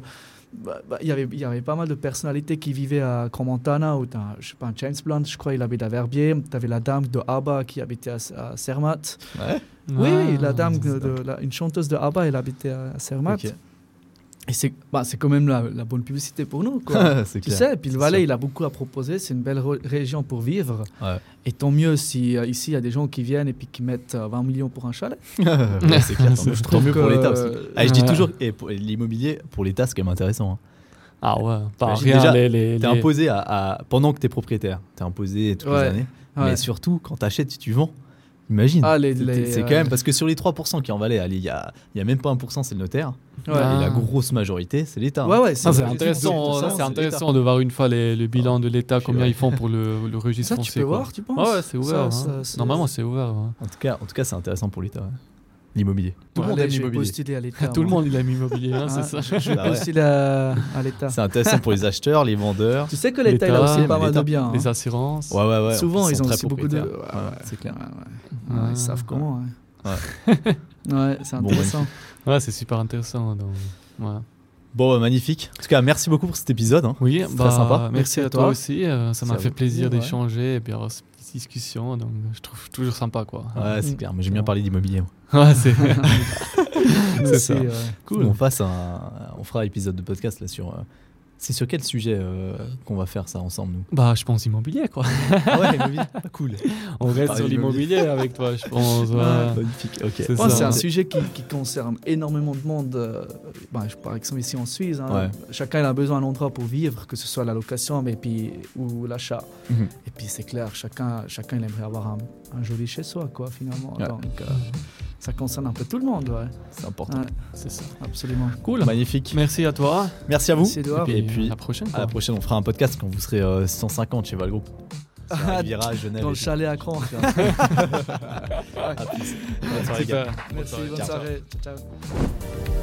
bah, bah, il y avait il y avait pas mal de personnalités qui vivaient à Grand Montana ou t'as, je sais pas un James Blunt, je crois, il habite à Verbier. Tu avais la dame de ABBA qui habitait à, à Zermatt. Ouais. Oui, ah, la dame de, de- la- une chanteuse de ABBA, elle habitait à Zermatt. Ok. Et c'est bah, c'est quand même la, la bonne publicité pour nous. Quoi. Tu clair. sais, puis le Valais, il a beaucoup à proposer. C'est une belle région pour vivre. Ouais. Et tant mieux si euh, ici, il y a des gens qui viennent et puis qui mettent euh, 20 millions pour un chalet. Ouais, c'est clair. Je Tant mieux pour que- l'État aussi. Ah, je dis Ouais. toujours, et pour l'immobilier, pour l'État, c'est quand même intéressant. hein. Ah ouais, pas rien. déjà, les, les, T'es imposé à, à- pendant que t'es propriétaire. T'es imposé toutes les années. Ouais. Mais surtout, quand t'achètes, tu vends, imagine. Ah, les- C'est- les- c'est ouais. quand même parce que sur les 3% qui en valaient, il y a, il y a même pas 1%, c'est le notaire. Ouais, Ah. Et la grosse majorité, c'est l'État. hein. ouais, ouais, Ah, c'est intéressant, ça, intéressant de voir une fois les, le bilan de l'État, combien ouais. ils font pour le, le registre Ça, tu français. peux quoi. voir, tu penses Ah ouais, c'est ouvert. Ça, hein. Normalement, c'est ouvert. En tout cas, en tout cas, c'est intéressant pour l'État. L'immobilier. Tout le monde aime l'immobilier. à l'État. Tout le monde, il aime l'immobilier, hein, Ah, c'est ça. Je, je vais Ah ouais. postuler à, à l'État. C'est intéressant pour les acheteurs, les vendeurs. Tu sais que l'État, il a aussi pas mal de l'État, bien. hein. Les assurances. Ouais, ouais, ouais. Souvent, ils ont très aussi beaucoup de. c'est clair. Ouais, ouais. Ouais, Ouais. Ils savent comment. Ouais, c'est Bon, intéressant. Ouais, c'est super intéressant. Donc, ouais. Bon, bah, magnifique. En tout cas, merci beaucoup pour cet épisode. hein. Oui, C'est bah, très sympa. Merci à toi aussi. euh, ça C'est m'a fait plaisir d'échanger et puis discussion. Donc, je trouve toujours sympa, quoi. Ouais, c'est Mm. clair. Mais j'aime bien parler d'immobilier. Ouais, c'est ça. Cool. On fasse un, on fera un épisode de podcast là sur. C'est sur quel sujet euh, qu'on va faire ça ensemble nous bah, je pense immobilier, quoi. Ah ouais, immobilier. Cool. On reste sur l'immobilier avec toi, je pense. ouais. Magnifique. Ok. C'est Je pense que ça. c'est un sujet qui, qui concerne énormément de monde. euh, bah, je- par exemple, ici en Suisse, hein, Ouais. chacun il a besoin d'un endroit pour vivre, que ce soit la location mais puis, ou l'achat. Mhm. Et puis c'est clair, chacun, chacun il aimerait avoir un, un joli chez soi, quoi, finalement. Ouais. Donc euh, ça concerne un peu tout le monde, ouais. C'est important. Ouais, C'est ça. absolument. Cool. Magnifique. Merci à toi. Merci à vous. Merci, Edouard. Et puis, à la prochaine. à la prochaine, on fera un podcast quand vous serez euh, 150 chez Valgroup. Riviera, Genève. Dans et le chalet à Cran. À plus. Bonne soirée. Merci, bonne soirée. Ciao, ciao.